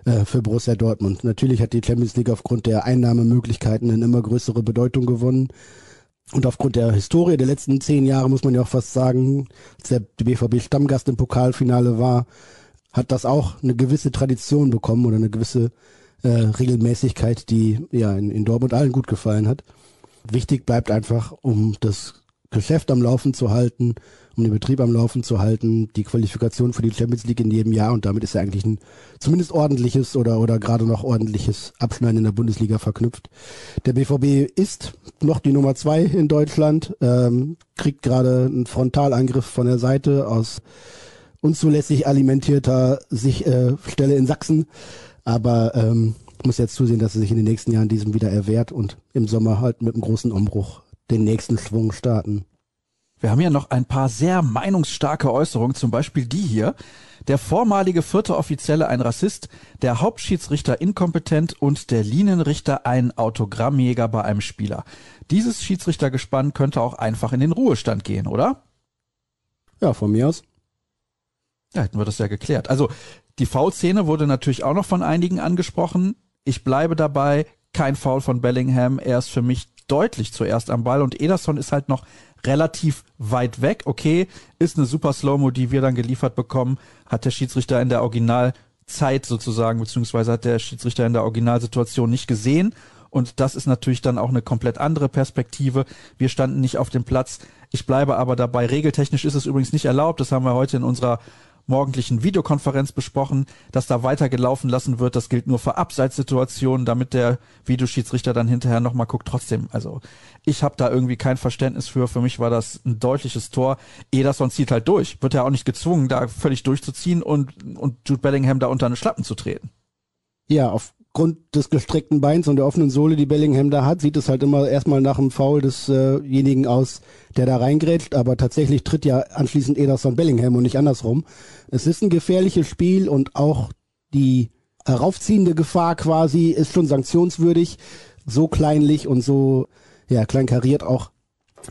äh, für Borussia Dortmund. Natürlich hat die Champions League aufgrund der Einnahmemöglichkeiten eine immer größere Bedeutung gewonnen. Und aufgrund der Historie der letzten zehn Jahre muss man ja auch fast sagen, als der BVB Stammgast im Pokalfinale war, hat das auch eine gewisse Tradition bekommen oder eine gewisse äh, Regelmäßigkeit, die ja in, in Dortmund allen gut gefallen hat. Wichtig bleibt einfach, um das Geschäft am Laufen zu halten, um den Betrieb am Laufen zu halten, die Qualifikation für die Champions League in jedem Jahr und damit ist ja eigentlich ein zumindest ordentliches oder oder gerade noch ordentliches Abschneiden in der Bundesliga verknüpft. Der BVB ist noch die Nummer zwei in Deutschland, ähm, kriegt gerade einen Frontalangriff von der Seite aus unzulässig alimentierter sich, äh, Stelle in Sachsen, aber ähm, muss jetzt zusehen, dass er sich in den nächsten Jahren diesem wieder erwehrt und im Sommer halt mit einem großen Umbruch den nächsten Schwung starten. Wir haben ja noch ein paar sehr meinungsstarke Äußerungen, zum Beispiel die hier. Der vormalige vierte Offizielle ein Rassist, der Hauptschiedsrichter inkompetent und der Linienrichter ein Autogrammjäger bei einem Spieler. Dieses Schiedsrichtergespann könnte auch einfach in den Ruhestand gehen, oder? Ja, von mir aus. Ja, hätten wir das ja geklärt. Also die Foul-Szene wurde natürlich auch noch von einigen angesprochen. Ich bleibe dabei, kein Foul von Bellingham. Er ist für mich deutlich zuerst am Ball und Ederson ist halt noch relativ weit weg. Okay, ist eine super Slow-Mo, die wir dann geliefert bekommen, hat der Schiedsrichter in der Originalzeit sozusagen, beziehungsweise hat der Schiedsrichter in der Originalsituation nicht gesehen Und das ist natürlich dann auch eine komplett andere Perspektive. Wir standen nicht auf dem Platz. Ich bleibe aber dabei. Regeltechnisch ist es übrigens nicht erlaubt. Das haben wir heute in unserer morgendlichen Videokonferenz besprochen, dass da weitergelaufen lassen wird. Das gilt nur für Abseitssituationen, damit der Videoschiedsrichter dann hinterher nochmal guckt. Trotzdem, also ich habe da irgendwie kein Verständnis für. Für mich war das ein deutliches Tor. Ederson zieht halt durch. Wird ja auch nicht gezwungen, da völlig durchzuziehen und, und Jude Bellingham da unter eine Schlappen zu treten. Ja, aufgrund des gestreckten Beins und der offenen Sohle, die Bellingham da hat, sieht es halt immer erstmal nach dem Foul desjenigen äh aus, der da reingrätscht, aber tatsächlich tritt ja anschließend Ederson Bellingham und nicht andersrum. Es ist ein gefährliches Spiel und auch die heraufziehende Gefahr quasi ist schon sanktionswürdig. So kleinlich und so ja, kleinkariert auch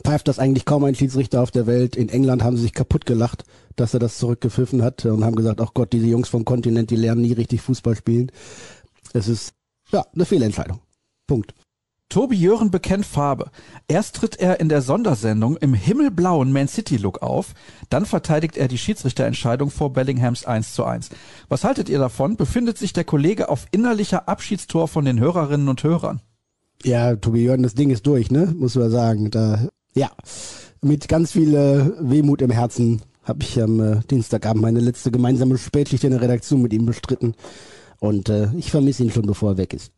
pfeift das eigentlich kaum ein Schiedsrichter auf der Welt. In England haben sie sich kaputt gelacht, dass er das zurückgepfiffen hat und haben gesagt, ach Gott, diese Jungs vom Kontinent, die lernen nie richtig Fußball spielen. Es ist, ja, eine Fehlentscheidung. Punkt. Tobi Jören bekennt Farbe. Erst tritt er in der Sondersendung im himmelblauen Man City Look auf, dann verteidigt er die Schiedsrichterentscheidung vor Bellinghams 1 zu 1. Was haltet ihr davon? Befindet sich der Kollege auf innerlicher Abschiedstor von den Hörerinnen und Hörern? Ja, Tobi Jörn, das Ding ist durch, ne? Muss man sagen. Da, ja, mit ganz viel äh, Wehmut im Herzen habe ich am äh, Dienstagabend meine letzte gemeinsame Spätschicht in der Redaktion mit ihm bestritten. Und äh, ich vermisse ihn schon, bevor er weg ist.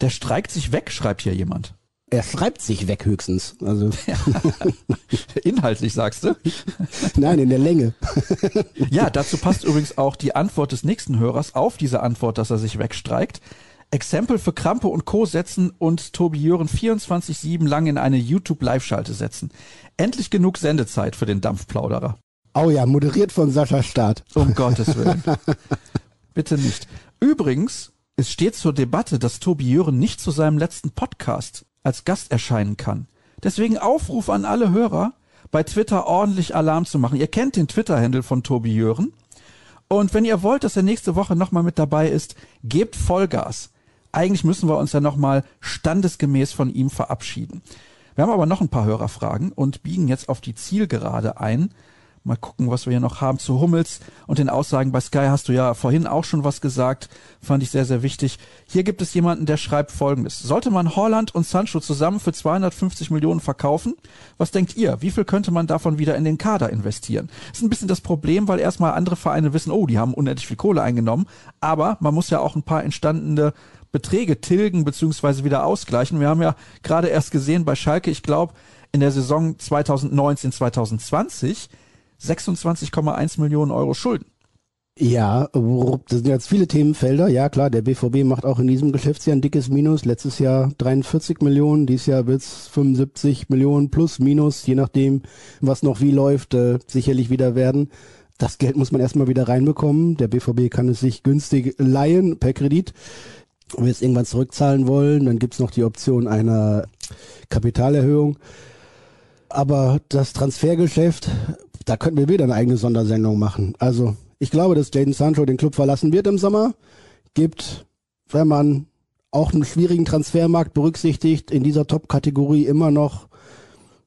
Der streikt sich weg, schreibt hier jemand. Er schreibt sich weg höchstens. Also ja. Inhaltlich sagst du? Nein, in der Länge. ja, dazu passt übrigens auch die Antwort des nächsten Hörers auf diese Antwort, dass er sich wegstreikt. Exempel für Krampe und Co. setzen und Tobi Jören 24-7 lang in eine YouTube-Live-Schalte setzen. Endlich genug Sendezeit für den Dampfplauderer. Oh ja, moderiert von Sascha Staat. Um Gottes Willen. Bitte nicht. Übrigens, es steht zur Debatte, dass Tobi Jören nicht zu seinem letzten Podcast als Gast erscheinen kann. Deswegen Aufruf an alle Hörer, bei Twitter ordentlich Alarm zu machen. Ihr kennt den Twitter-Handle von Tobi Jören. Und wenn ihr wollt, dass er nächste Woche nochmal mit dabei ist, gebt Vollgas. Eigentlich müssen wir uns ja nochmal standesgemäß von ihm verabschieden. Wir haben aber noch ein paar Hörerfragen und biegen jetzt auf die Zielgerade ein. Mal gucken, was wir hier noch haben zu Hummels und den Aussagen bei Sky hast du ja vorhin auch schon was gesagt. Fand ich sehr, sehr wichtig. Hier gibt es jemanden, der schreibt folgendes. Sollte man Holland und Sancho zusammen für 250 Millionen verkaufen? Was denkt ihr? Wie viel könnte man davon wieder in den Kader investieren? Ist ein bisschen das Problem, weil erstmal andere Vereine wissen, oh, die haben unendlich viel Kohle eingenommen. Aber man muss ja auch ein paar entstandene Beträge tilgen bzw. wieder ausgleichen. Wir haben ja gerade erst gesehen bei Schalke, ich glaube, in der Saison 2019, 2020 26,1 Millionen Euro Schulden. Ja, das sind jetzt viele Themenfelder. Ja, klar, der BVB macht auch in diesem Geschäftsjahr ein dickes Minus. Letztes Jahr 43 Millionen, dieses Jahr wird's 75 Millionen plus, minus, je nachdem, was noch wie läuft, äh, sicherlich wieder werden. Das Geld muss man erstmal wieder reinbekommen. Der BVB kann es sich günstig leihen per Kredit wenn wir es irgendwann zurückzahlen wollen, dann gibt's noch die Option einer Kapitalerhöhung. Aber das Transfergeschäft, da könnten wir wieder eine eigene Sondersendung machen. Also ich glaube, dass Jaden Sancho den Club verlassen wird im Sommer. Gibt, wenn man auch einen schwierigen Transfermarkt berücksichtigt, in dieser Top-Kategorie immer noch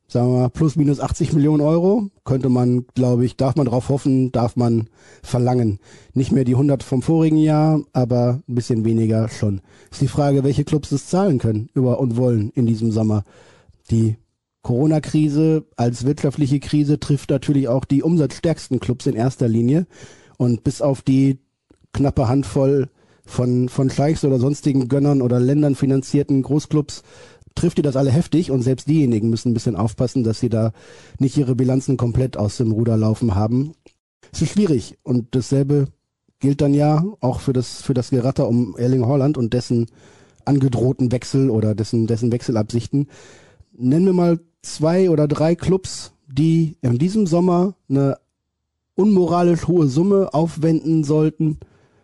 sagen wir mal, plus minus 80 Millionen Euro, könnte man, glaube ich, darf man darauf hoffen, darf man verlangen. Nicht mehr die 100 vom vorigen Jahr, aber ein bisschen weniger schon. Ist die Frage, welche Clubs es zahlen können über und wollen in diesem Sommer. Die Corona-Krise als wirtschaftliche Krise trifft natürlich auch die umsatzstärksten Clubs in erster Linie. Und bis auf die knappe Handvoll von, von Scheichs oder sonstigen Gönnern oder Ländern finanzierten Großclubs trifft die das alle heftig und selbst diejenigen müssen ein bisschen aufpassen, dass sie da nicht ihre Bilanzen komplett aus dem Ruder laufen haben. Es ist schwierig und dasselbe gilt dann ja auch für das, für das Geratter um Erling Holland und dessen angedrohten Wechsel oder dessen, dessen Wechselabsichten. Nennen wir mal zwei oder drei Clubs, die in diesem Sommer eine unmoralisch hohe Summe aufwenden sollten,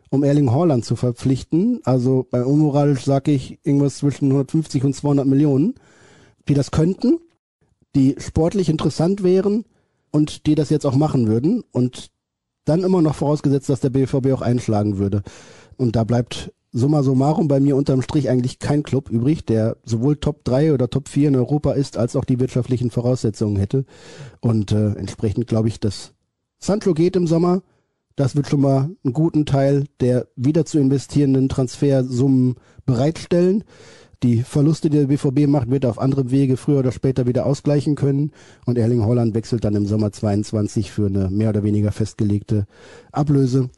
um Erling Haaland zu verpflichten. Also bei unmoralisch sage ich irgendwas zwischen 150 und 200 Millionen, die das könnten, die sportlich interessant wären und die das jetzt auch machen würden und dann immer noch vorausgesetzt, dass der BVB auch einschlagen würde. Und da bleibt summa summarum bei mir unterm Strich eigentlich kein Club übrig, der sowohl Top 3 oder Top 4 in Europa ist, als auch die wirtschaftlichen Voraussetzungen hätte. Und äh, entsprechend glaube ich, dass Sancho geht im Sommer, das wird schon mal einen guten Teil der wieder zu investierenden Transfersummen bereitstellen. die Verluste, die der BVB macht, wird er auf anderem Wege früher oder später wieder ausgleichen können. Und Erling Holland wechselt dann im Sommer 22 für eine mehr oder weniger festgelegte Ablöse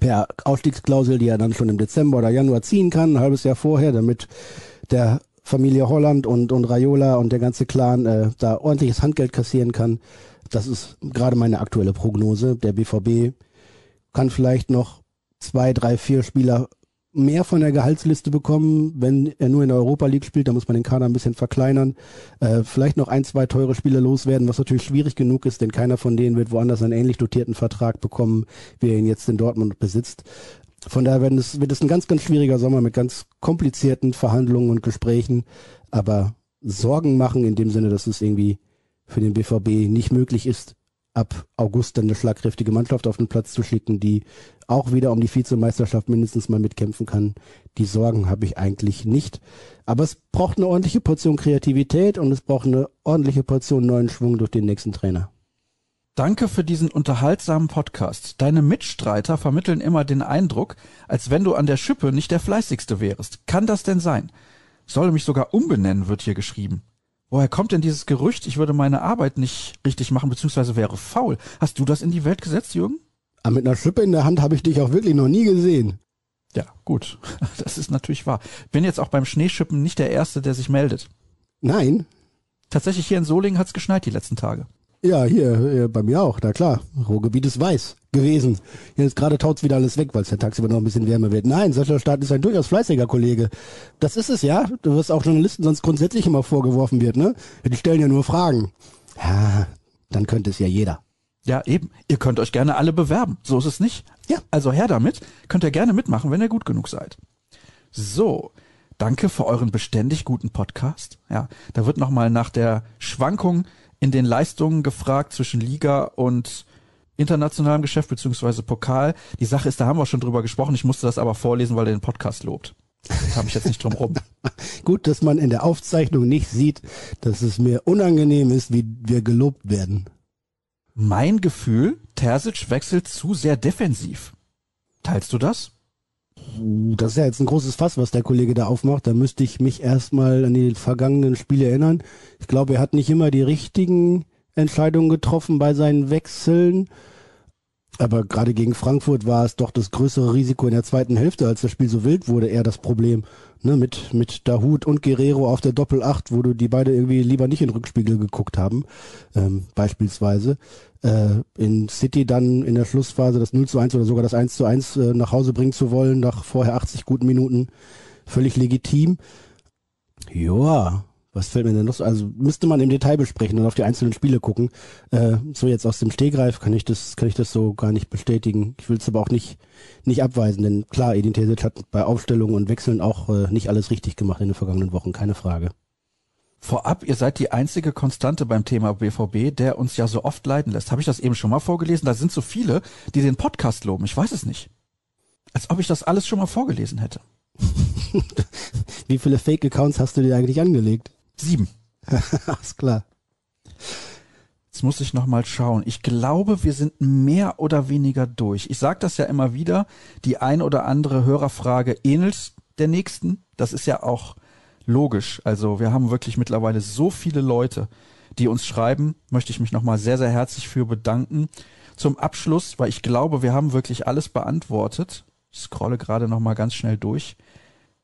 per Ausstiegsklausel, die er dann schon im Dezember oder Januar ziehen kann, ein halbes Jahr vorher, damit der Familie Holland und, und Raiola und der ganze Clan äh, da ordentliches Handgeld kassieren kann. Das ist gerade meine aktuelle Prognose. Der BVB kann vielleicht noch zwei, drei, vier Spieler mehr von der Gehaltsliste bekommen, wenn er nur in der Europa League spielt, da muss man den Kader ein bisschen verkleinern, äh, vielleicht noch ein, zwei teure Spieler loswerden, was natürlich schwierig genug ist, denn keiner von denen wird woanders einen ähnlich dotierten Vertrag bekommen, wie er ihn jetzt in Dortmund besitzt. Von daher wird es, wird es ein ganz, ganz schwieriger Sommer mit ganz komplizierten Verhandlungen und Gesprächen, aber Sorgen machen in dem Sinne, dass es irgendwie für den BVB nicht möglich ist, ab August dann eine schlagkräftige Mannschaft auf den Platz zu schicken, die auch wieder um die Vizemeisterschaft mindestens mal mitkämpfen kann. Die Sorgen habe ich eigentlich nicht. Aber es braucht eine ordentliche Portion Kreativität und es braucht eine ordentliche Portion neuen Schwung durch den nächsten Trainer. Danke für diesen unterhaltsamen Podcast. Deine Mitstreiter vermitteln immer den Eindruck, als wenn du an der Schippe nicht der fleißigste wärst. Kann das denn sein? Solle mich sogar umbenennen, wird hier geschrieben. Woher kommt denn dieses Gerücht, ich würde meine Arbeit nicht richtig machen, beziehungsweise wäre faul? Hast du das in die Welt gesetzt, Jürgen? Aber mit einer Schippe in der Hand habe ich dich auch wirklich noch nie gesehen. Ja, gut. Das ist natürlich wahr. Bin jetzt auch beim Schneeschippen nicht der Erste, der sich meldet. Nein. Tatsächlich hier in Solingen hat's geschneit die letzten Tage. Ja, hier, hier bei mir auch, na klar. Ruhrgebiet ist weiß gewesen. Jetzt gerade taut's wieder alles weg, weil es ja tagsüber noch ein bisschen wärmer wird. Nein, Sascha-Staat ist ein durchaus fleißiger Kollege. Das ist es, ja. Du wirst auch Journalisten sonst grundsätzlich immer vorgeworfen wird, ne? Die stellen ja nur Fragen. Ja, dann könnte es ja jeder. Ja, eben. Ihr könnt euch gerne alle bewerben. So ist es nicht. Ja. Also her damit. Könnt ihr gerne mitmachen, wenn ihr gut genug seid. So. Danke für euren beständig guten Podcast. Ja, da wird nochmal nach der Schwankung in den Leistungen gefragt zwischen Liga und internationalem Geschäft beziehungsweise Pokal. Die Sache ist, da haben wir schon drüber gesprochen. Ich musste das aber vorlesen, weil er den Podcast lobt. Da habe ich jetzt nicht drum rum. Gut, dass man in der Aufzeichnung nicht sieht, dass es mir unangenehm ist, wie wir gelobt werden. Mein Gefühl, Terzic wechselt zu sehr defensiv. Teilst du das? Das ist ja jetzt ein großes Fass, was der Kollege da aufmacht. Da müsste ich mich erstmal an die vergangenen Spiele erinnern. Ich glaube, er hat nicht immer die richtigen Entscheidungen getroffen bei seinen Wechseln. Aber gerade gegen Frankfurt war es doch das größere Risiko in der zweiten Hälfte, als das Spiel so wild wurde, eher das Problem. Ne, mit, mit Dahut und Guerrero auf der Doppel-8, wo du die beide irgendwie lieber nicht in den Rückspiegel geguckt haben, ähm, beispielsweise. Äh, in City dann in der Schlussphase das 0 zu 1 oder sogar das 1 zu 1 äh, nach Hause bringen zu wollen, nach vorher 80 guten Minuten, völlig legitim. Joa, was fällt mir denn noch so? Also müsste man im Detail besprechen und auf die einzelnen Spiele gucken. Äh, so jetzt aus dem Stehgreif kann ich das, kann ich das so gar nicht bestätigen. Ich will es aber auch nicht, nicht abweisen, denn klar, Edin Terzic hat bei Aufstellungen und Wechseln auch äh, nicht alles richtig gemacht in den vergangenen Wochen, keine Frage. Vorab, ihr seid die einzige Konstante beim Thema BVB, der uns ja so oft leiden lässt. Habe ich das eben schon mal vorgelesen? Da sind so viele, die den Podcast loben. Ich weiß es nicht. Als ob ich das alles schon mal vorgelesen hätte. Wie viele Fake-Accounts hast du dir eigentlich angelegt? Sieben. Alles klar. Jetzt muss ich noch mal schauen. Ich glaube, wir sind mehr oder weniger durch. Ich sage das ja immer wieder. Die ein oder andere Hörerfrage ähnelt der nächsten. Das ist ja auch logisch. Also wir haben wirklich mittlerweile so viele Leute, die uns schreiben. Möchte ich mich noch mal sehr, sehr herzlich für bedanken. Zum Abschluss, weil ich glaube, wir haben wirklich alles beantwortet. Ich scrolle gerade noch mal ganz schnell durch.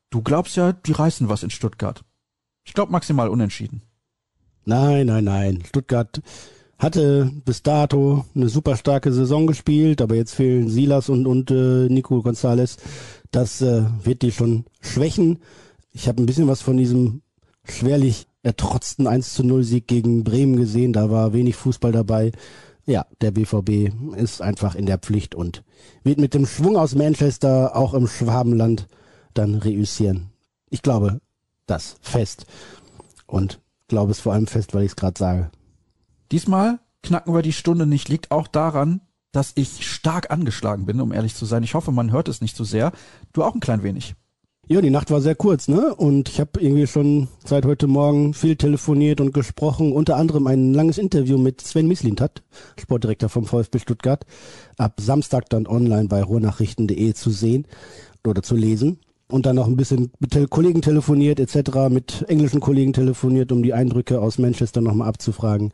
Du glaubst ja, die reißen was in Stuttgart. Ich glaube maximal unentschieden. Nein, nein, nein. Stuttgart hatte bis dato eine super starke Saison gespielt, aber jetzt fehlen Silas und, und äh, Nico Gonzalez. Das äh, wird die schon schwächen. Ich habe ein bisschen was von diesem schwerlich ertrotzten 1 zu 0 Sieg gegen Bremen gesehen. Da war wenig Fußball dabei. Ja, der BVB ist einfach in der Pflicht und wird mit dem Schwung aus Manchester auch im Schwabenland dann reüssieren. Ich glaube, das fest. Und glaube es vor allem fest, weil ich es gerade sage. Diesmal knacken wir die Stunde nicht. Liegt auch daran, dass ich stark angeschlagen bin, um ehrlich zu sein. Ich hoffe, man hört es nicht zu so sehr. Du auch ein klein wenig. Ja, die Nacht war sehr kurz, ne? Und ich habe irgendwie schon seit heute Morgen viel telefoniert und gesprochen. Unter anderem ein langes Interview mit Sven Mislintat, Sportdirektor vom VfB Stuttgart, ab Samstag dann online bei ruhrnachrichten.de zu sehen oder zu lesen. und dann noch ein bisschen mit Kollegen telefoniert etc., mit englischen Kollegen telefoniert, um die Eindrücke aus Manchester nochmal abzufragen.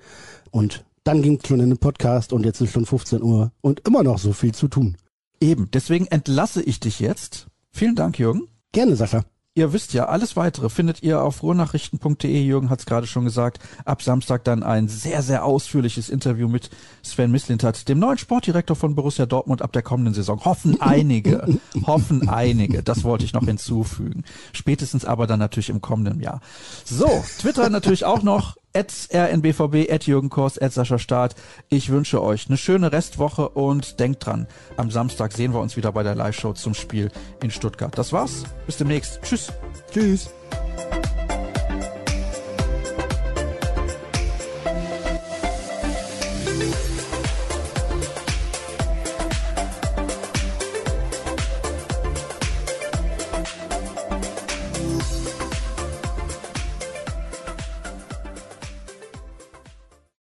Und dann ging es schon in den Podcast und jetzt ist schon 15 Uhr und immer noch so viel zu tun. Eben, deswegen entlasse ich dich jetzt. Vielen Dank, Jürgen. Gerne, Sascha. Ihr wisst ja, alles weitere findet ihr auf ruhrnachrichten.de. Jürgen hat es gerade schon gesagt. Ab Samstag dann ein sehr, sehr ausführliches Interview mit Sven Mislintat, dem neuen Sportdirektor von Borussia Dortmund ab der kommenden Saison. Hoffen einige, hoffen einige. Das wollte ich noch hinzufügen. Spätestens aber dann natürlich im kommenden Jahr. So, Twitter natürlich auch noch at rnbvb, at Jürgen Kors, at Sascha Staat. Ich wünsche euch eine schöne Restwoche und denkt dran, am Samstag sehen wir uns wieder bei der Live-Show zum Spiel in Stuttgart. Das war's. Bis demnächst. Tschüss. Tschüss.